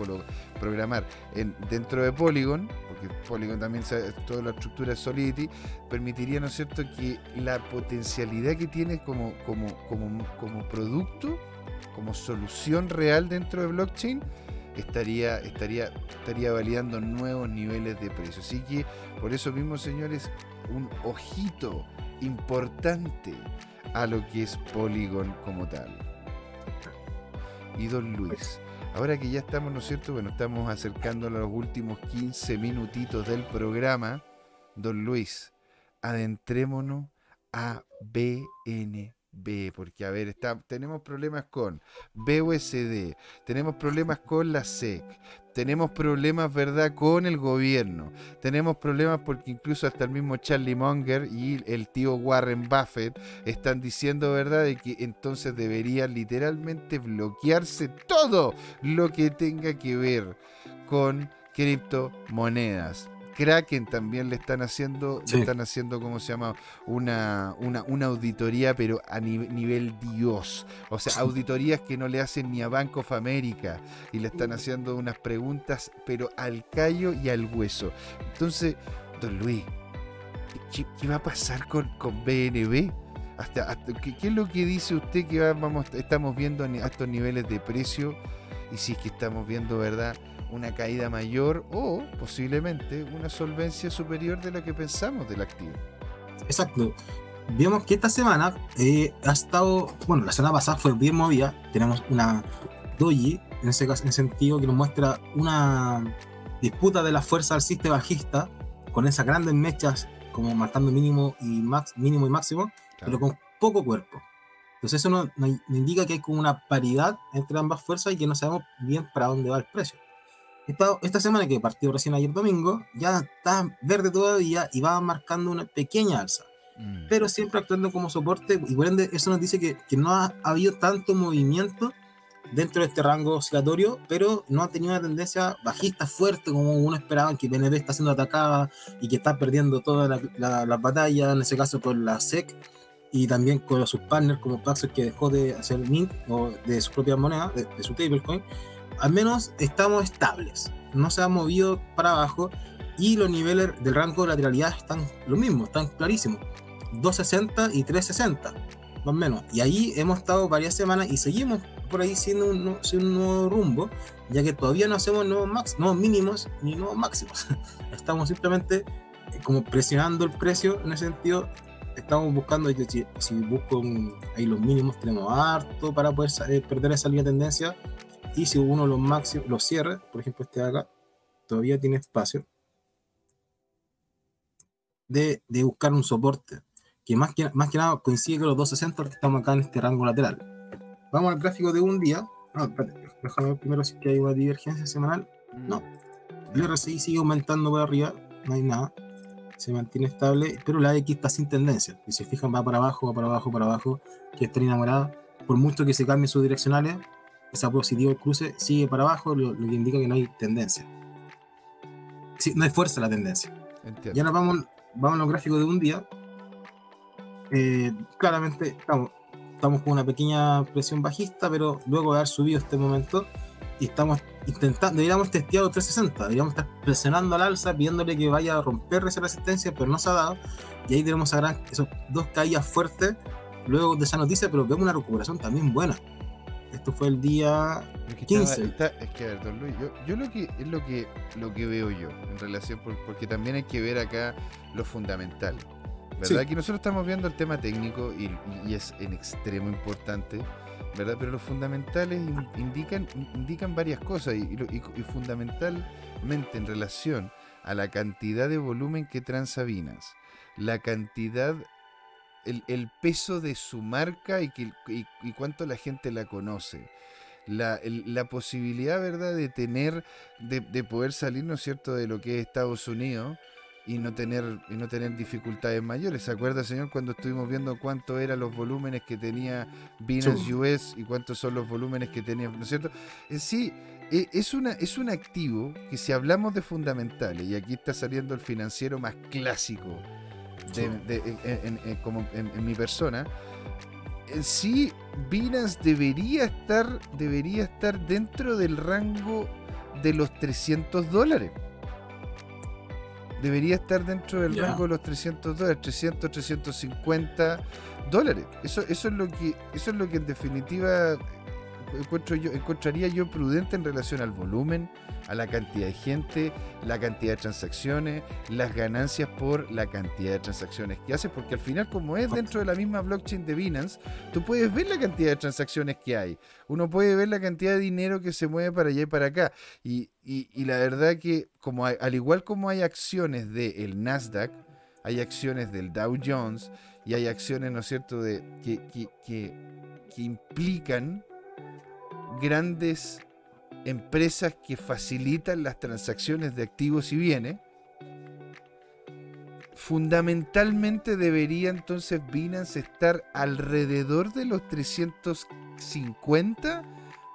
programar en, dentro de Polygon, porque Polygon también toda la estructura es Solidity, permitiría, ¿no es cierto?, que la potencialidad que tiene como, como, como, producto, como solución real dentro de blockchain, estaría, estaría, validando nuevos niveles de precio. Así que, por eso mismo, señores, un ojito importante a lo que es Polygon como tal. Y don Luis, ahora que ya estamos, ¿no es cierto? Bueno, estamos acercándonos a los últimos 15 minutitos del programa. Don Luis, adentrémonos a BNB, porque a ver, está, tenemos problemas con BUSD, tenemos problemas con la SEC, tenemos problemas, ¿verdad?, con el gobierno, tenemos problemas porque incluso hasta el mismo Charlie Munger y el tío Warren Buffett están diciendo, ¿verdad?, de que entonces debería literalmente bloquearse todo lo que tenga que ver con criptomonedas. Kraken también le están haciendo, Sí. le están haciendo, ¿cómo se llama? Una, una, una auditoría, pero a ni- nivel Dios. O sea, auditorías que no le hacen ni a Bank of America y le están haciendo unas preguntas, pero al callo y al hueso. Entonces, don Luis, ¿qué, qué va a pasar con, con BNB? Hasta, hasta- ¿qué, qué es lo que dice usted que va- vamos, estamos viendo a estos niveles de precio? Y si es que estamos viendo, ¿verdad? Una caída mayor o posiblemente una solvencia superior de lo que pensamos del activo. Exacto. Vemos que esta semana eh, ha estado, bueno, la semana pasada fue bien movida. Tenemos una doji, en ese caso, en sentido, que nos muestra una disputa de la fuerza alcista bajista, con esas grandes mechas como marcando mínimo y, max, mínimo y máximo, pero con poco cuerpo. Entonces eso nos, nos indica que hay como una paridad entre ambas fuerzas y que no sabemos bien para dónde va el precio. Esta, esta semana que partió recién ayer domingo, ya está verde todavía y va marcando una pequeña alza, Mm. pero siempre actuando como soporte y por ende eso nos dice que, que no ha habido tanto movimiento dentro de este rango oscilatorio, pero no ha tenido una tendencia bajista fuerte como uno esperaba, que BNB está siendo atacada y que está perdiendo todas las la, las batallas, en ese caso con la SEC y también con sus partners como Paxos que dejó de hacer mint o de su propia moneda, de, de su stablecoin, al menos estamos estables, no se ha movido para abajo y los niveles del rango de lateralidad están lo mismo, están clarísimos, 260 y 360, más o menos, y ahí hemos estado varias semanas y seguimos por ahí siendo un, un nuevo rumbo, ya que todavía no hacemos nuevos, max, nuevos mínimos ni nuevos máximos, estamos simplemente eh, como presionando el precio en ese sentido estamos buscando, si, si busco un- ahí los mínimos, tenemos harto para poder eh, perder esa línea de tendencia. Y si uno los máximos los cierra, por ejemplo, este de acá, todavía tiene espacio de, de buscar un soporte que más, que más que nada coincide con los 260 porque estamos acá en este rango lateral. Vamos al gráfico de un día. Ah, espérate, déjame ver primero si que hay una divergencia semanal. No. El RSI sigue aumentando por arriba, no hay nada. Se mantiene estable, pero la X está sin tendencia. Si se fijan, va para abajo, va para abajo, para abajo, que está enamorada. Por mucho que se cambien sus direccionales, esa positivo el cruce sigue para abajo, lo, lo que indica que no hay tendencia. Sí, no hay fuerza la tendencia. Entiendo. Ya nos vamos, vamos a los gráficos de un día. Eh, claramente estamos, estamos con una pequeña presión bajista, pero luego de haber subido este momento, y estamos intentando, deberíamos testear los 360, deberíamos estar presionando al alza, pidiéndole que vaya a romper esa resistencia, pero no se ha dado. Y ahí tenemos a gran, esos dos caídas fuertes luego de esa noticia, pero vemos una recuperación también buena. Esto fue el día Es que 15. estaba- está- es que, a ver, don Luis, yo, yo lo que es lo que lo que veo yo en relación, por- porque también hay que ver acá lo fundamental. ¿verdad? Aquí nosotros estamos viendo el tema técnico y, y es en extremo importante, ¿verdad? Pero los fundamentales in- indican, indican varias cosas y, y y- fundamentalmente en relación a la cantidad de volumen que transa Binance, la cantidad, el, el peso de su marca y, que, y, y cuánto la gente la conoce. La, el- la posibilidad, ¿verdad?, de tener, de, de poder salir, ¿no es cierto?, de lo que es Estados Unidos y no tener y no tener dificultades mayores. ¿Se acuerda, señor, cuando estuvimos viendo cuánto eran los volúmenes que tenía Binance Sí. US y cuántos son los volúmenes que tenía, ¿no es cierto? En sí, e- es, una, es un activo que si hablamos de fundamentales, y aquí está saliendo el financiero más clásico de- Sí. de- en, en- como en- en mi persona, en sí Binance debería estar, debería estar dentro del rango de los 300 dólares. Debería estar dentro del rango de los 300 dólares, 300, 350 dólares. Eso, eso, es lo que, eso es lo que en definitiva encuentro yo, encontraría yo prudente en relación al volumen, a la cantidad de gente, la cantidad de transacciones, las ganancias por la cantidad de transacciones que hace, porque al final como es dentro de la misma blockchain de Binance, tú puedes ver la cantidad de transacciones que hay, uno puede ver la cantidad de dinero que se mueve para allá y para acá, y, y- y la verdad que como hay- al igual como hay acciones del Nasdaq, hay acciones del Dow Jones y hay acciones, ¿no es cierto?, de, que, que- que- que implican grandes empresas que facilitan las transacciones de activos y bienes, fundamentalmente debería entonces Binance estar alrededor de los 350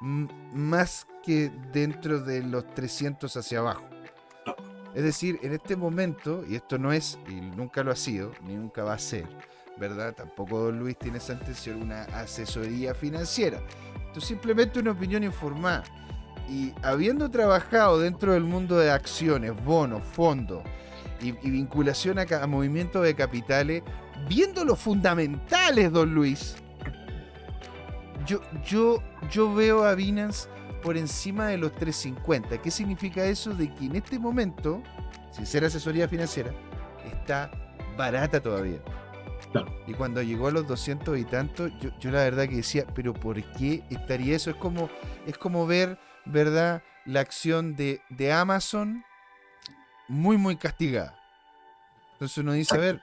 m- más que dentro de los 300 hacia abajo. Es decir, en este momento, y esto no es, y nunca lo ha sido, ni nunca va a ser, ¿verdad? Tampoco Don Luis tiene esa intención, una asesoría financiera. Esto es simplemente una opinión informada. Y habiendo trabajado dentro del mundo de acciones, bonos, fondos y, vinculación a movimientos de capitales, viendo los fundamentales, don Luis, yo, yo, yo veo a Binance por encima de los 350. ¿Qué significa eso? De que en este momento, sin ser asesoría financiera, está barata todavía. Y cuando llegó a los 200 y tanto, yo, yo la verdad que decía, pero ¿por qué estaría eso? Es como, es como ver, ¿verdad? La acción de, de Amazon muy, muy castigada. Entonces uno dice, a ver,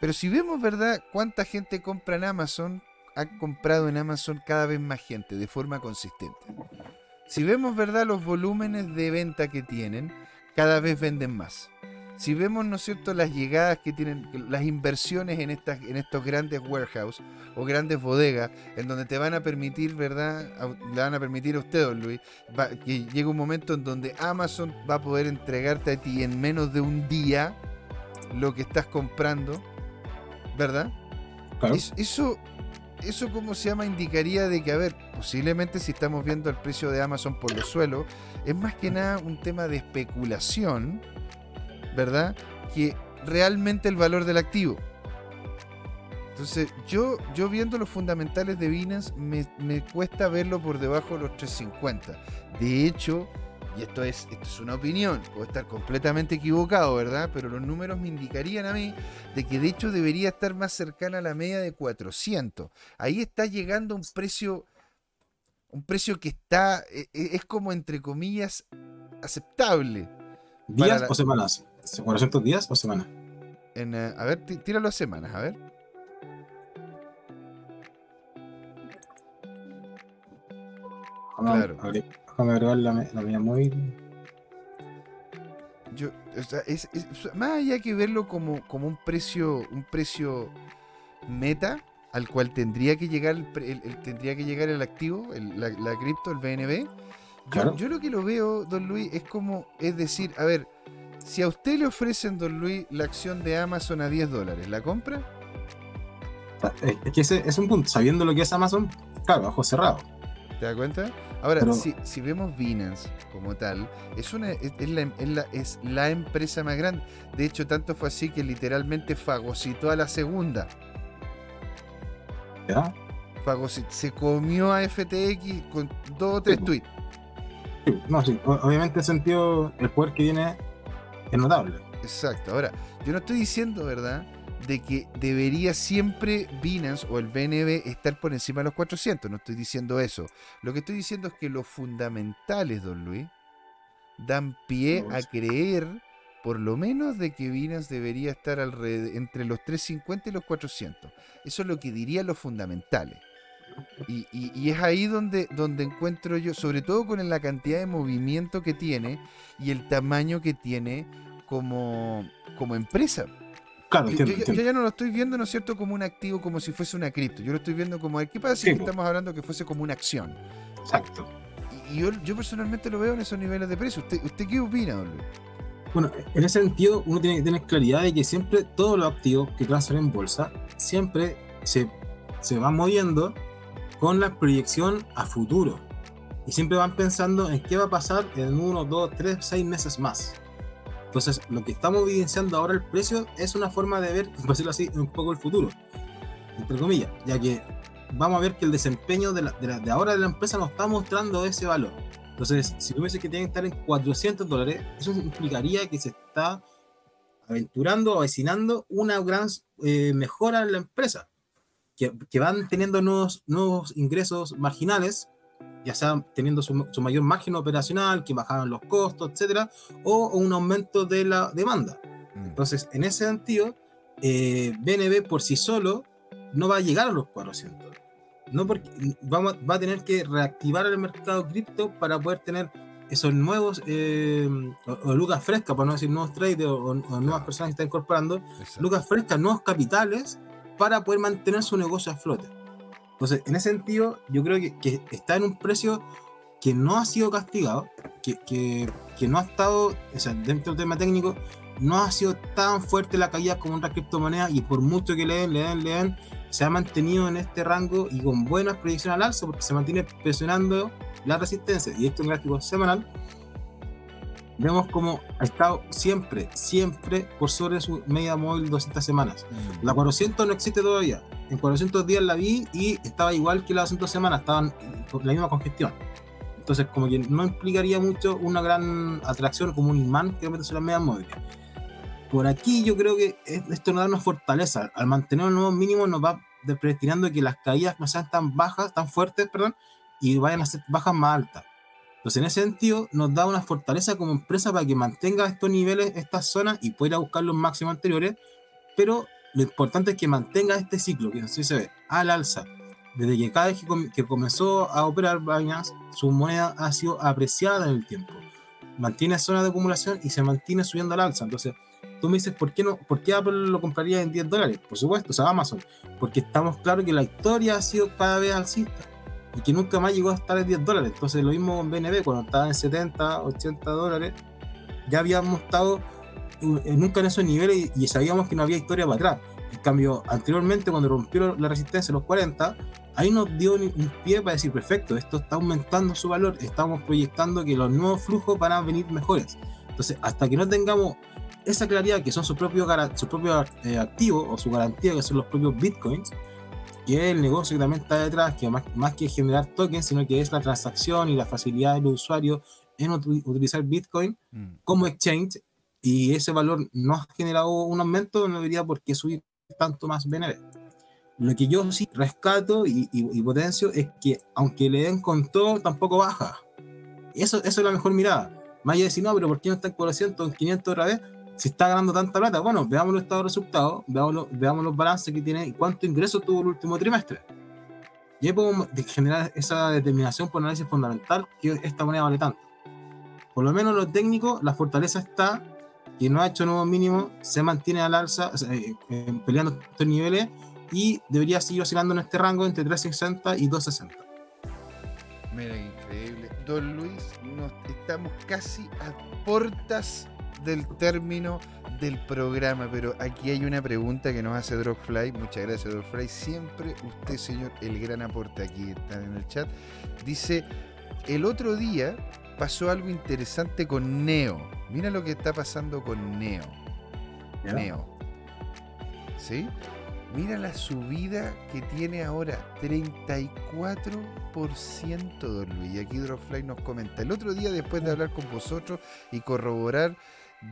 pero si vemos, ¿verdad? ¿Cuánta gente compra en Amazon? Ha comprado en Amazon cada vez más gente de forma consistente. Si vemos, ¿verdad? Los volúmenes de venta que tienen, cada vez venden más. Si vemos, ¿no es cierto?, las llegadas que tienen, las inversiones en, estas, en estos grandes warehouse o grandes bodegas, en donde te van a permitir, ¿verdad? A- le van a permitir a usted, don Luis, va- que llegue un momento en donde Amazon va a poder entregarte a ti en menos de un día lo que estás comprando, ¿verdad? Claro. Es- Eso, eso, ¿cómo se llama? Indicaría de que, a ver, posiblemente si estamos viendo el precio de Amazon por los suelos, es más que nada un tema de especulación, ¿verdad? Que realmente el valor del activo. Entonces, yo, yo viendo los fundamentales de Binance, me, me cuesta verlo por debajo de los 350. De hecho, y esto es, esto es una opinión, puedo estar completamente equivocado, ¿verdad? Pero los números me indicarían a mí de que de hecho debería estar más cercana a la media de 400. Ahí está llegando un precio, un precio que está, e- e- es como entre comillas, aceptable. ¿Días la- o semanas? ¿400 días o semanas? En, eh, a ver, tí- tíralo a semanas, a ver. Claro. Déjame agregar la, la mía móvil. Yo, o sea, es, es- más allá que verlo como, como un precio, un precio meta al cual tendría que llegar el, pre- el- el- tendría que llegar el activo, el- la, la cripto, el BNB. Yo, Claro. yo lo que lo veo, don Luis, es como, es decir, a ver, si a usted le ofrecen, don Luis, la acción de Amazon a 10 dólares, ¿la compra? O sea, Es que ese es un punto. Sabiendo lo que es Amazon, claro, ojo cerrado. ¿Te das cuenta? Ahora, Pero- si, si vemos Binance como tal, es, una, es, es la, es la- es la empresa más grande. De hecho, tanto fue así que literalmente fagocitó a la segunda. ¿Ya? Fagoci- se comió a FTX con dos o tres Sí, tweets. Sí, no, sí. o- Obviamente, en sentido, el poder que tiene es notable. Exacto. Ahora, yo no estoy diciendo, ¿verdad? de que debería siempre Binance o el BNB estar por encima de los 400. No estoy diciendo eso. Lo que estoy diciendo es que los fundamentales, don Luis, dan pie a creer, por lo menos, de que Binance debería estar entre los 350 y los 400. Eso es lo que dirían los fundamentales. Y, es ahí donde, donde encuentro yo, sobre todo con la cantidad de movimiento que tiene y el tamaño que tiene como, como empresa. Claro, yo, ya no lo estoy viendo, ¿no es cierto?, como un activo, como si fuese una cripto. Yo lo estoy viendo como, ¿qué pasa si estamos hablando que fuese como una acción? Exacto. Y, yo, yo, personalmente lo veo en esos niveles de precio. ¿Usted, usted qué opina, don Bueno, en ese sentido, uno tiene que tener claridad de que siempre todos los activos que transan en bolsa, siempre se, se van moviendo con la proyección a futuro. Y siempre van pensando en qué va a pasar en uno, dos, tres, seis meses más. Entonces, lo que estamos evidenciando ahora el precio es una forma de ver, por decirlo así, un poco el futuro, entre comillas, ya que vamos a ver que el desempeño de, de, ahora de la empresa nos está mostrando ese valor. Entonces, si tú me dices que tiene que estar en 400 dólares, eso implicaría que se está aventurando, avecinando una gran eh, mejora en la empresa, que, que, van teniendo nuevos, nuevos ingresos marginales ya sea teniendo su, mayor margen operacional, que bajaron los costos, etcétera, o un aumento de la demanda. Mm. Entonces, en ese sentido, eh, BNB por sí solo no va a llegar a los 400. No porque vamos, va a tener que reactivar el mercado cripto para poder tener esos nuevos, eh, o, lucas frescas, para no decir nuevos traders o, nuevas personas que están incorporando, lucas frescas, nuevos capitales, para poder mantener su negocio a flote. Entonces, en ese sentido, yo creo que, está en un precio que no ha sido castigado, que, no ha estado, dentro del tema técnico, no ha sido tan fuerte la caída como otra criptomoneda y por mucho que leen, leen, leen, se ha mantenido en este rango y con buenas proyecciones al alza porque se mantiene presionando la resistencia. Y esto en gráfico semanal vemos como ha estado siempre, siempre por sobre su media móvil 200 semanas. Mm. La 400 no existe todavía. En 400 días la vi y estaba igual que las 200 semanas, estaban con la misma congestión. Entonces, como que no implicaría mucho una gran atracción como un imán que mete sobre las medias móviles. Por aquí yo creo que esto nos da una fortaleza. Al mantener un nuevo mínimo nos va predestinando que las caídas no sean tan bajas, tan fuertes, perdón, y vayan a ser bajas más altas. Entonces, en ese sentido, nos da una fortaleza como empresa para que mantenga estos niveles, estas zonas y pueda buscar los máximos anteriores, pero lo importante es que mantenga este ciclo, que así se ve, al alza. Desde que cada vez que, comenzó a operar Binance, su moneda ha sido apreciada en el tiempo. Mantiene zona de acumulación y se mantiene subiendo al alza. Entonces, tú me dices, ¿por qué, no, ¿por qué Apple lo compraría en 10 dólares? Por supuesto, o sea, Amazon. Porque estamos claros que la historia ha sido cada vez alcista y que nunca más llegó a estar en 10 dólares. Entonces lo mismo con BNB, cuando estaba en 70, 80 dólares, ya habíamos estado nunca en esos niveles y, sabíamos que no había historia para atrás. En cambio, anteriormente, cuando rompió la resistencia en los 40, ahí nos dio un, pie para decir, perfecto, esto está aumentando su valor, estamos proyectando que los nuevos flujos van a venir mejores. Entonces, hasta que no tengamos esa claridad que son sus propios, sus propios eh, activos o su garantía que son los propios bitcoins, que el negocio que también está detrás, que más, más que generar tokens, sino que es la transacción y la facilidad del usuario en utilizar Bitcoin mm. como exchange y ese valor no ha generado un aumento, no debería por qué subir tanto más BNB. Lo que yo sí rescato y, y, potencio es que aunque le den con todo, tampoco baja. Eso, eso es la mejor mirada. Más allá de decir, no, pero ¿por qué no está en 400, en 500 otra vez? Si está ganando tanta plata, bueno, veamos los resultados, veamos, veamos los balances que tiene y cuánto ingreso tuvo el último trimestre. Y ahí podemos generar esa determinación por análisis fundamental que esta moneda vale tanto. Por lo menos lo técnico, la fortaleza está, que no ha hecho nuevo mínimo, se mantiene al alza, eh, eh, peleando estos niveles y debería seguir oscilando en este rango entre 360 y 260. Mira, increíble. Don Luis, nos estamos casi a portas del término del programa, pero aquí hay una pregunta que nos hace Dropfly. Muchas gracias, Dropfly. Siempre usted, señor, el gran aporte aquí está en el chat. Dice: El otro día pasó algo interesante con Neo. Mira lo que está pasando con Neo. Neo. ¿Sí? Mira la subida que tiene ahora, 34%, don Luis. Y aquí Dropfly nos comenta. El otro día, después de hablar con vosotros y corroborar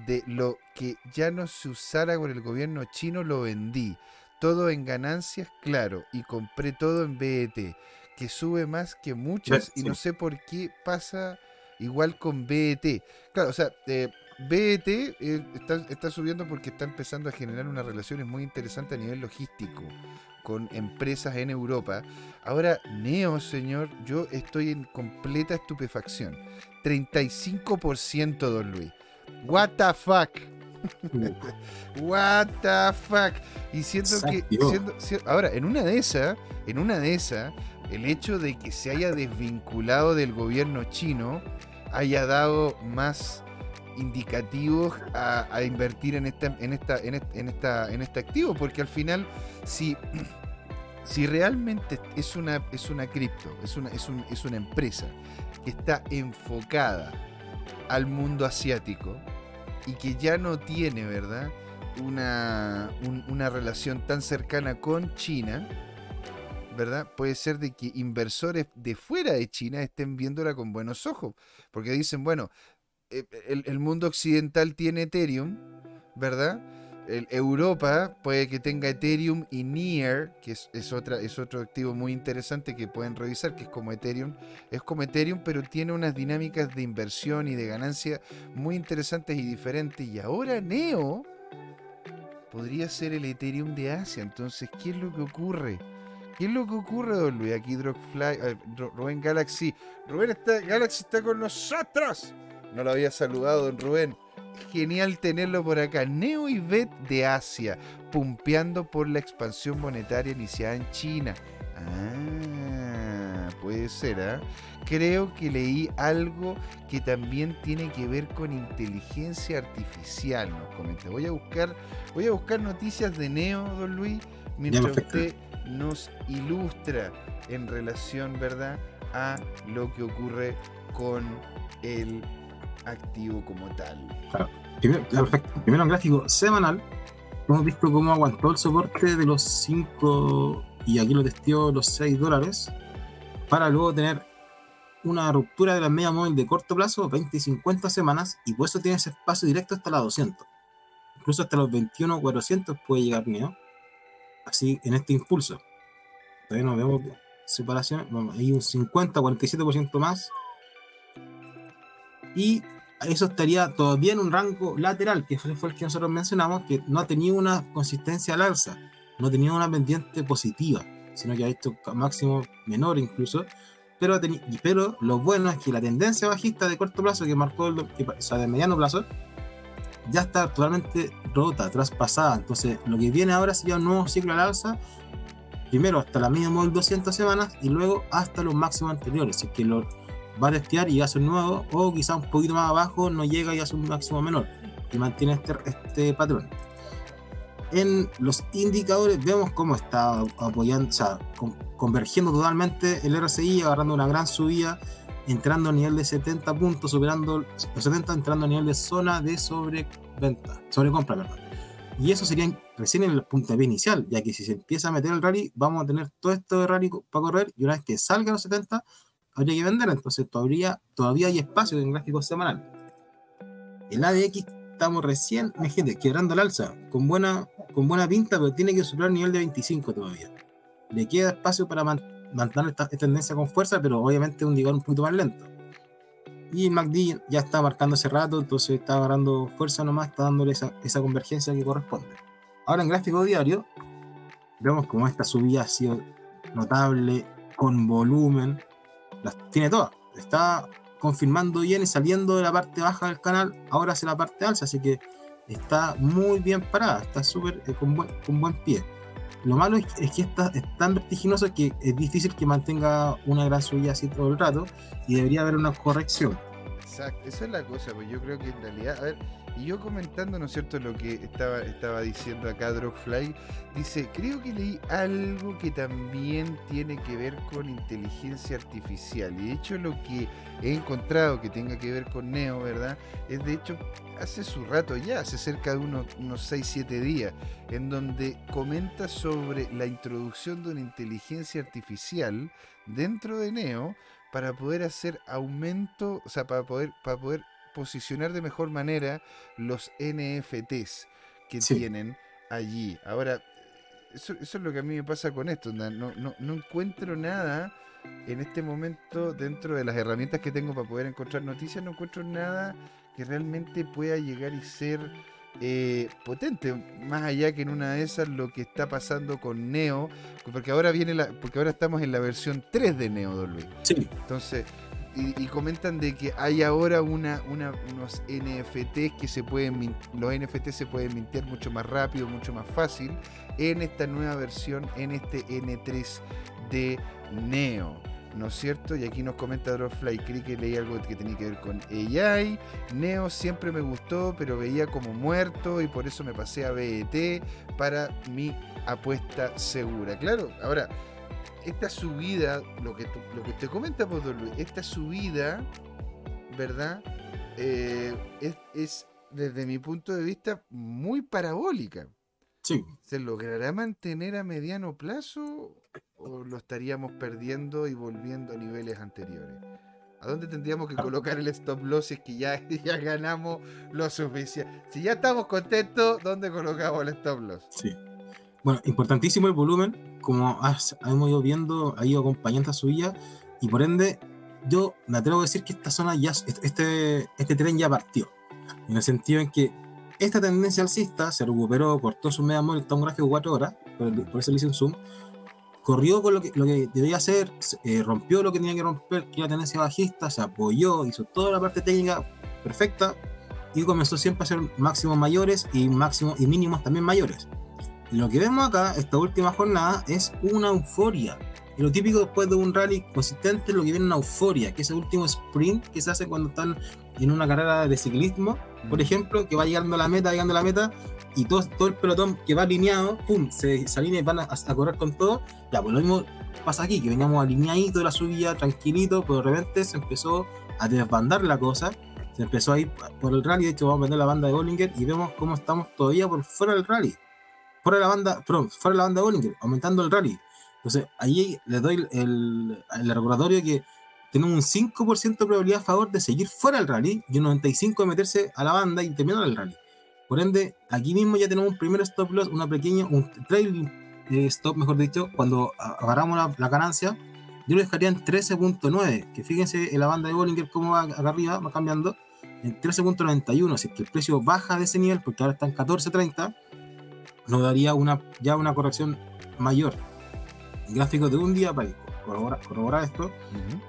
de lo que ya no se usara con el gobierno chino lo vendí. Todo en ganancias, claro, y compré todo en BET, que sube más que muchas y no sé por qué pasa igual con BET. Claro, o sea, eh, BET eh, está, subiendo porque está empezando a generar unas relaciones muy interesantes a nivel logístico con empresas en Europa. Ahora, Neo, señor, yo estoy en completa estupefacción. 35%, don Luis. What the fuck? What the fuck? Y siento que. ahora, en una de esas, en una de esas, el hecho de que se haya desvinculado del gobierno chino haya dado más indicativos a, invertir en esta, en esta, en esta, en este activo, porque al final, si, si realmente es una, es una cripto, es una, es, es una empresa que está enfocada al mundo asiático y que ya no tiene, ¿verdad? Una, una relación tan cercana con China, ¿verdad? Puede ser de que inversores de fuera de China estén viéndola con buenos ojos, porque dicen, bueno, eh, el, mundo occidental tiene Ethereum, ¿verdad? Europa puede que tenga Ethereum y Near, que es, otro activo muy interesante que pueden revisar, que es como Ethereum. Es como Ethereum, pero tiene unas dinámicas de inversión y de ganancia muy interesantes y diferentes. Y ahora Neo podría ser el Ethereum de Asia. Entonces, ¿qué es lo que ocurre? ¿Qué es lo que ocurre, don Luis? Aquí Dropfly, eh, Rubén Galaxy. Rubén está, Galaxy está con nosotros. No lo había saludado, don Rubén. Genial tenerlo por acá. Neo y Bet de Asia, pumpeando por la expansión monetaria iniciada en China. Ah, puede ser, ¿ah? Creo que leí algo que también tiene que ver con inteligencia artificial, nos comenta. Voy a buscar, voy a buscar noticias de Neo, don Luis, mientras usted nos ilustra en relación, ¿verdad?, a lo que ocurre con el activo como tal. Primero, Primero en gráfico semanal, hemos visto cómo aguantó el soporte de los 5 y aquí lo testeó los 6 dólares para luego tener una ruptura de la media móvil de corto plazo, 20 y 50 semanas, y por eso tiene ese espacio directo hasta la 200. Incluso hasta los 21 400 puede llegar Neo. Así en este impulso. Todavía no vemos separación. hay un 50, 47% más. Y eso estaría todavía en un rango lateral, que fue el que nosotros mencionamos, que no ha tenido una consistencia al alza, no tenía una pendiente positiva, sino que ha visto máximo menor incluso. Pero, pero lo bueno es que la tendencia bajista de corto plazo que marcó, o sea, de mediano plazo, ya está totalmente rota, traspasada. Entonces, lo que viene ahora sería un nuevo ciclo al alza, primero hasta la mínima de 200 semanas y luego hasta los máximos anteriores. Así que lo, va a testear y hace un nuevo, o quizá un poquito más abajo no llega y hace un máximo menor, y mantiene este, este patrón. En los indicadores vemos cómo está apoyando, o sea, convergiendo totalmente el RSI, agarrando una gran subida, entrando a nivel de 70 puntos, superando los 70, entrando a nivel de zona de sobreventa, sobrecompra, perdón. Y eso sería recién en el punto de inicial, ya que si se empieza a meter el rally, vamos a tener todo esto de rally para correr, y una vez que salga a los 70, habría que vender, entonces todavía, todavía hay espacio en gráfico semanal. El ADX estamos recién, imagínate, quebrando el alza, con buena, con buena pinta, pero tiene que superar el nivel de 25 todavía. Le queda espacio para mantener esta, tendencia con fuerza, pero obviamente un indicador un poquito más lento. Y el MACD ya está marcando ese rato, entonces está agarrando fuerza nomás, está dándole esa, esa convergencia que corresponde. Ahora en gráfico diario, vemos como esta subida ha sido notable, con volumen, las tiene todas. Está confirmando bien y saliendo de la parte baja del canal, ahora hacia la parte alta, así que está muy bien parada, está súper eh, con, buen, buen pie. Lo malo es, que está, es tan vertiginoso que es difícil que mantenga una gran subida así todo el rato y debería haber una corrección. Exacto, esa es la cosa, pues yo creo que en realidad, a ver, y yo comentando, ¿no es cierto?, lo que estaba, estaba diciendo acá Drogfly, dice, creo que leí algo que también tiene que ver con inteligencia artificial. Y de hecho lo que he encontrado que tenga que ver con Neo, ¿verdad? Es de hecho hace su rato ya, hace cerca de unos, unos 6-7 días, en donde comenta sobre la introducción de una inteligencia artificial dentro de Neo para poder hacer aumento, o sea, para poder, para poder posicionar de mejor manera los NFTs que Sí. tienen allí. Ahora, eso, eso es lo que a mí me pasa con esto. No, no, no encuentro nada en este momento dentro de las herramientas que tengo para poder encontrar noticias, no encuentro nada que realmente pueda llegar y ser eh, potente, más allá que en una de esas lo que está pasando con Neo, porque ahora viene la, porque ahora estamos en la versión 3 de Neo, Don Luis. Sí, Entonces, y, y comentan de que hay ahora una, una- unos NFTs que se pueden, los NFTs se pueden mintear mucho más rápido, mucho más fácil en esta nueva versión, en este N3 de Neo. ¿No es cierto? Y aquí nos comenta Dropfly, creí que leí algo que tenía que ver con AI. Neo siempre me gustó, pero veía como muerto y por eso me pasé a BET para mi apuesta segura. Claro, ahora, esta subida, lo que, lo que te comenta pues, Luis, esta subida, ¿verdad? Eh, es, desde mi punto de vista, muy parabólica. Sí. ¿Se logrará mantener a mediano plazo o lo estaríamos perdiendo y volviendo a niveles anteriores? ¿A dónde tendríamos que Ah. colocar el stop loss si es que ya, ya ganamos lo suficiente? Si ya estamos contentos, ¿dónde colocamos el stop loss? Sí. Bueno, importantísimo el volumen, como has- hemos ido viendo, ha ido acompañando a su vida, y por ende, yo me atrevo a decir que esta zona ya, este, este tren ya partió, en el sentido en que esta tendencia alcista se recuperó, cortó su media móvil, está un gráfico de 4 horas, por, por eso le hice un zoom, corrió con lo que, lo que debía hacer, eh, rompió lo que tenía que romper, que era la tendencia bajista, se apoyó, hizo toda la parte técnica perfecta, y comenzó siempre a hacer máximos mayores y máximos y mínimos también mayores. Y lo que vemos acá, esta última jornada, es una euforia. Y lo típico después de un rally consistente, lo que viene es una euforia, que es el último sprint que se hace cuando están en una carrera de ciclismo, por ejemplo, que va llegando a la meta, llegando a la meta, y todo, todo el pelotón que va alineado, pum, se, se alinea y van a, a correr con todo. Ya, pues lo mismo pasa aquí, que veníamos alineadito la subida, tranquilito, pero de repente se empezó a desbandar la cosa, se empezó a ir por el rally, de hecho vamos a vender la banda de Bollinger y vemos cómo estamos todavía por fuera del rally fuera de la banda, perdón, fuera de la banda de Bollinger, aumentando el rally. Entonces, ahí les doy el, el recordatorio que tenemos un 5% de probabilidad a favor de seguir fuera del rally y un 95% de meterse a la banda y terminar el rally. Por ende, aquí mismo ya tenemos un primer stop loss, una pequeña, un trailing eh, stop, mejor dicho, cuando a- agarramos la, ganancia, yo lo dejaría en 13.9, que fíjense en la banda de Bollinger cómo va acá arriba, va cambiando, en 13.91, si es que el precio baja de ese nivel, porque ahora está en 14.30, nos daría una, ya una corrección mayor. Gráficos de un día para corroborar, corroborar esto, Ujú.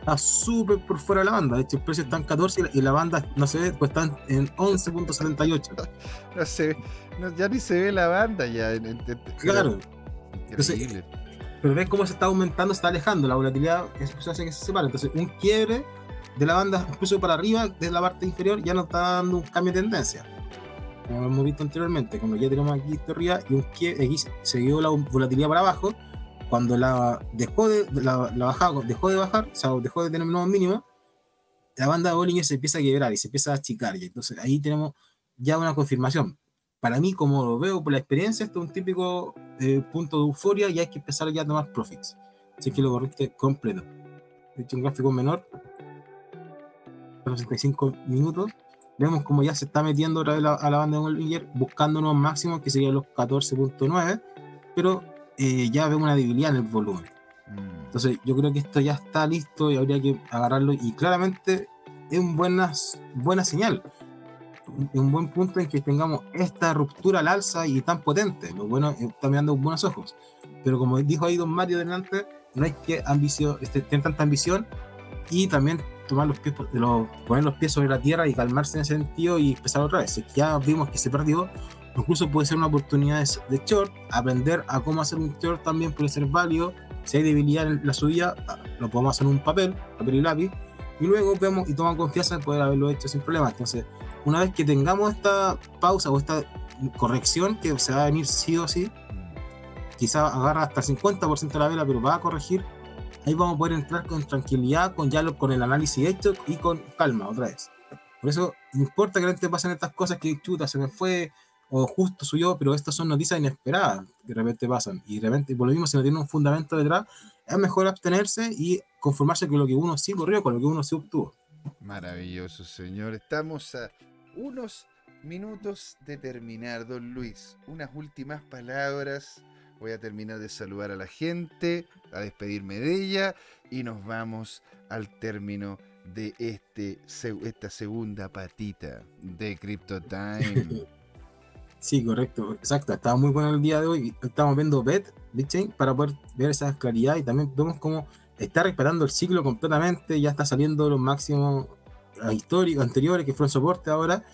Está súper por fuera de la banda. De hecho, el precio está en 14 y la- banda, no se ve, pues está en 11.78. No sé, no, ya ni se ve la banda ya. Claro, Increíble. pero ves cómo se está aumentando, se está alejando. La volatilidad eso hace que se separe. Entonces, un quiebre de la banda, incluso para arriba, de la parte inferior, ya nos está dando un cambio de tendencia. Como hemos visto anteriormente, como ya tenemos aquí arriba y un quiebre, aquí se- se dio la volatilidad para abajo. Cuando la dejó de, la, la bajada dejó de bajar, o sea, dejó de tener nuevos mínimos, la banda de Bollinger se empieza a quebrar y se empieza a achicar. Y entonces ahí tenemos ya una confirmación. Para mí, como lo veo por la experiencia, esto es un típico eh, punto de euforia y hay que empezar ya a tomar profits. Así que lo corriste completo. De hecho, un gráfico menor, 65 minutos. Vemos como ya se está metiendo otra vez la- a la banda de Bollinger, buscando unos máximos que serían los 14.9, pero eh, ya vemos una debilidad en el volumen. Mm. Entonces yo creo que esto ya está listo y habría que agarrarlo y claramente es una buena, buena señal. Un, buen punto en que tengamos esta ruptura al alza y tan potente. Lo bueno, eh, está mirando con buenos ojos. Pero como dijo ahí Don Mario delante, no hay que ambicio, este, tener tanta ambición y también tomar los pies, los- poner los pies sobre la tierra y calmarse en ese sentido y empezar otra vez. Ya vimos que se perdió, incluso puede ser una oportunidad de, de short, aprender a cómo hacer un short también puede ser válido. Si hay debilidad en la subida, ah, lo podemos hacer en un papel, papel y lápiz, y luego vemos y toman confianza en poder haberlo hecho sin problema. Entonces, una vez que tengamos esta pausa o esta corrección que se va a venir sí o sí, quizá agarra hasta el 50% de la vela, pero va a corregir, ahí vamos a poder entrar con tranquilidad, con ya con el análisis hecho y con calma otra vez. Por eso, no importa que repente pasen estas cosas que chuta, se me fue, o justo subió, pero estas son noticias inesperadas que de repente pasan. Y de repente, por lo mismo, si no tiene un fundamento detrás, es mejor abstenerse y conformarse con lo que uno sí corrió, con lo que uno sí obtuvo. Maravilloso, señor. Estamos a unos minutos de terminar, don Luis. Unas últimas palabras. Voy a terminar de saludar a la gente, a despedirme de ella y nos vamos al término de este, esta segunda patita de Crypto Time. Sí, correcto, exacto. Estaba muy bueno el día de hoy. Estamos viendo BET, BitChain, para poder ver esa claridad y también vemos cómo está respetando el ciclo completamente. Ya está saliendo los máximos históricos anteriores que fueron soporte ahora.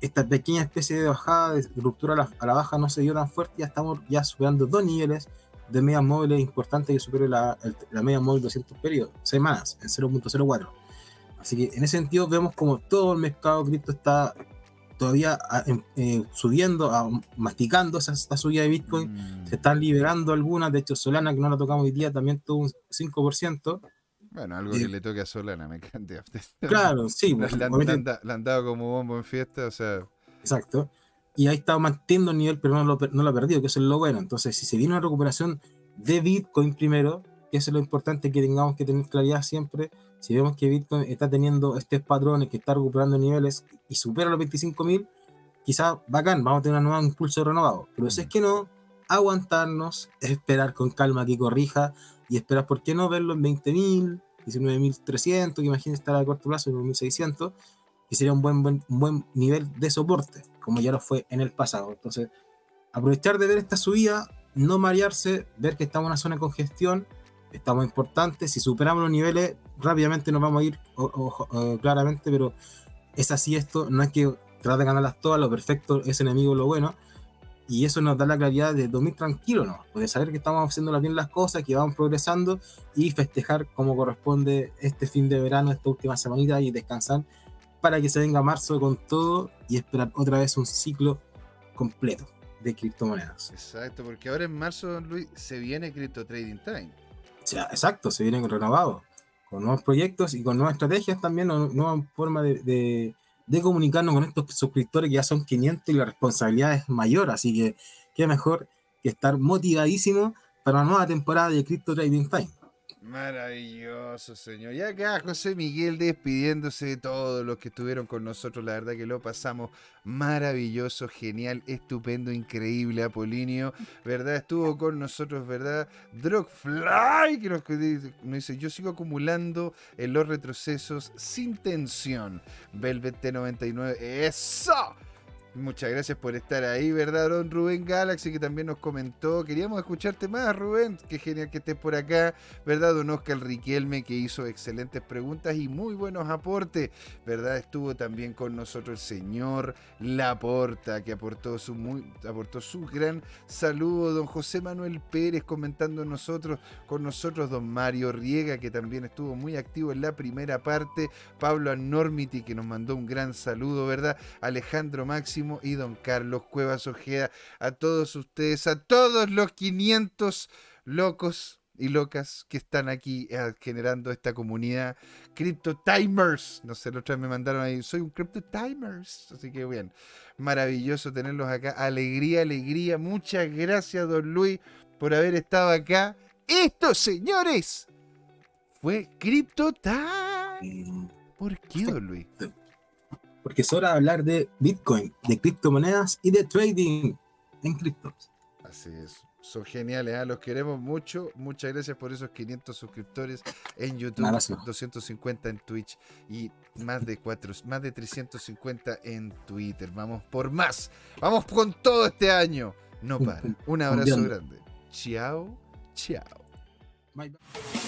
Esta pequeña especie de bajada, de ruptura a la, baja no se dio tan fuerte. Ya estamos ya superando dos niveles de medias móviles importantes que supere la, la media móvil 200 periodos, semanas, en 0.04. Así que en ese sentido vemos como todo el mercado cripto está todavía ah, em, eh, subiendo, ah, masticando esa, subida de Bitcoin. Mm. Se están liberando algunas. De hecho, Solana, que no la tocamos hoy día, también tuvo un 5%. Bueno, algo que le toque a Solana, me encanta. Claro, sí. La, han dado como bombo en fiesta, o sea. Exacto. Y ahí está manteniendo el nivel, pero no lo, no lo ha perdido, que eso es lo bueno. Entonces, si se viene una recuperación de Bitcoin primero, que eso es lo importante que tengamos que tener claridad siempre, si vemos que Bitcoin está teniendo estos patrones, que está recuperando niveles y supera los 25.000, quizás bacán, vamos a tener un nuevo impulso renovado. Pero si es que no, aguantarnos, esperar con calma que corrija y esperar, ¿por qué no verlo en 20.000, 19.300, que imagínense estar a corto plazo en 1.600, que sería un buen, buen, un buen nivel de soporte, como ya lo fue en el pasado. Entonces, aprovechar de ver esta subida, no marearse, ver que estamos en una zona de congestión estamos importantes. Si superamos los niveles, rápidamente nos vamos a ir claramente, pero es así esto. No es que trate de ganarlas todas, lo perfecto es enemigo lo bueno. Y eso nos da la claridad de dormir tranquilo, ¿no? De saber que estamos haciendo bien las cosas, que vamos progresando y festejar como corresponde este fin de verano, esta última semanita y descansar para que se venga marzo con todo y esperar otra vez un ciclo completo de criptomonedas. Exacto, porque ahora en marzo, Luis, se viene Crypto Trading Time exacto, se vienen renovados, con nuevos proyectos y con nuevas estrategias también, nuevas formas de, comunicarnos con estos suscriptores que ya son 500 y la responsabilidad es mayor, así que qué mejor que estar motivadísimo para una nueva temporada de Crypto Trading Time. Maravilloso, señor. Y acá José Miguel despidiéndose de todos los que estuvieron con nosotros. La verdad que lo pasamos maravilloso, genial, estupendo, increíble, Apolinio. ¿Verdad? Estuvo con nosotros, ¿verdad? Drogfly, que nos, dice, yo sigo acumulando en los retrocesos sin tensión. Velvet T99, eso. Muchas gracias por estar ahí, ¿verdad, don Rubén Galaxy, que también nos comentó. Queríamos escucharte más, Rubén. Qué genial que estés por acá, ¿verdad? Don Oscar Riquelme, que hizo excelentes preguntas y muy buenos aportes, ¿verdad? Estuvo también con nosotros el señor Laporta, que aportó su, muy, aportó su gran saludo. Don José Manuel Pérez comentando nosotros, con nosotros, don Mario Riega, que también estuvo muy activo en la primera parte. Pablo Anormity, que nos mandó un gran saludo, ¿verdad? Alejandro Máximo y don Carlos Cuevas Ojeda, a todos ustedes, a todos los 500 locos y locas que están aquí eh, generando esta comunidad. Crypto Timers, no sé, la otra vez me mandaron ahí, soy un Crypto Timers, así que bien, maravilloso tenerlos acá, alegría, alegría, muchas gracias don Luis por haber estado acá. Esto, señores, fue Crypto Time. ¿Por qué, don Luis? Porque es hora de hablar de Bitcoin, de criptomonedas y de trading en criptos. Así es. Son geniales, ¿eh? los queremos mucho. Muchas gracias por esos 500 suscriptores en YouTube, 250 en Twitch y más de, 4, más de 350 en Twitter. Vamos por más. Vamos con todo este año. No para. Un abrazo grande. Chao, chao. Bye, bye.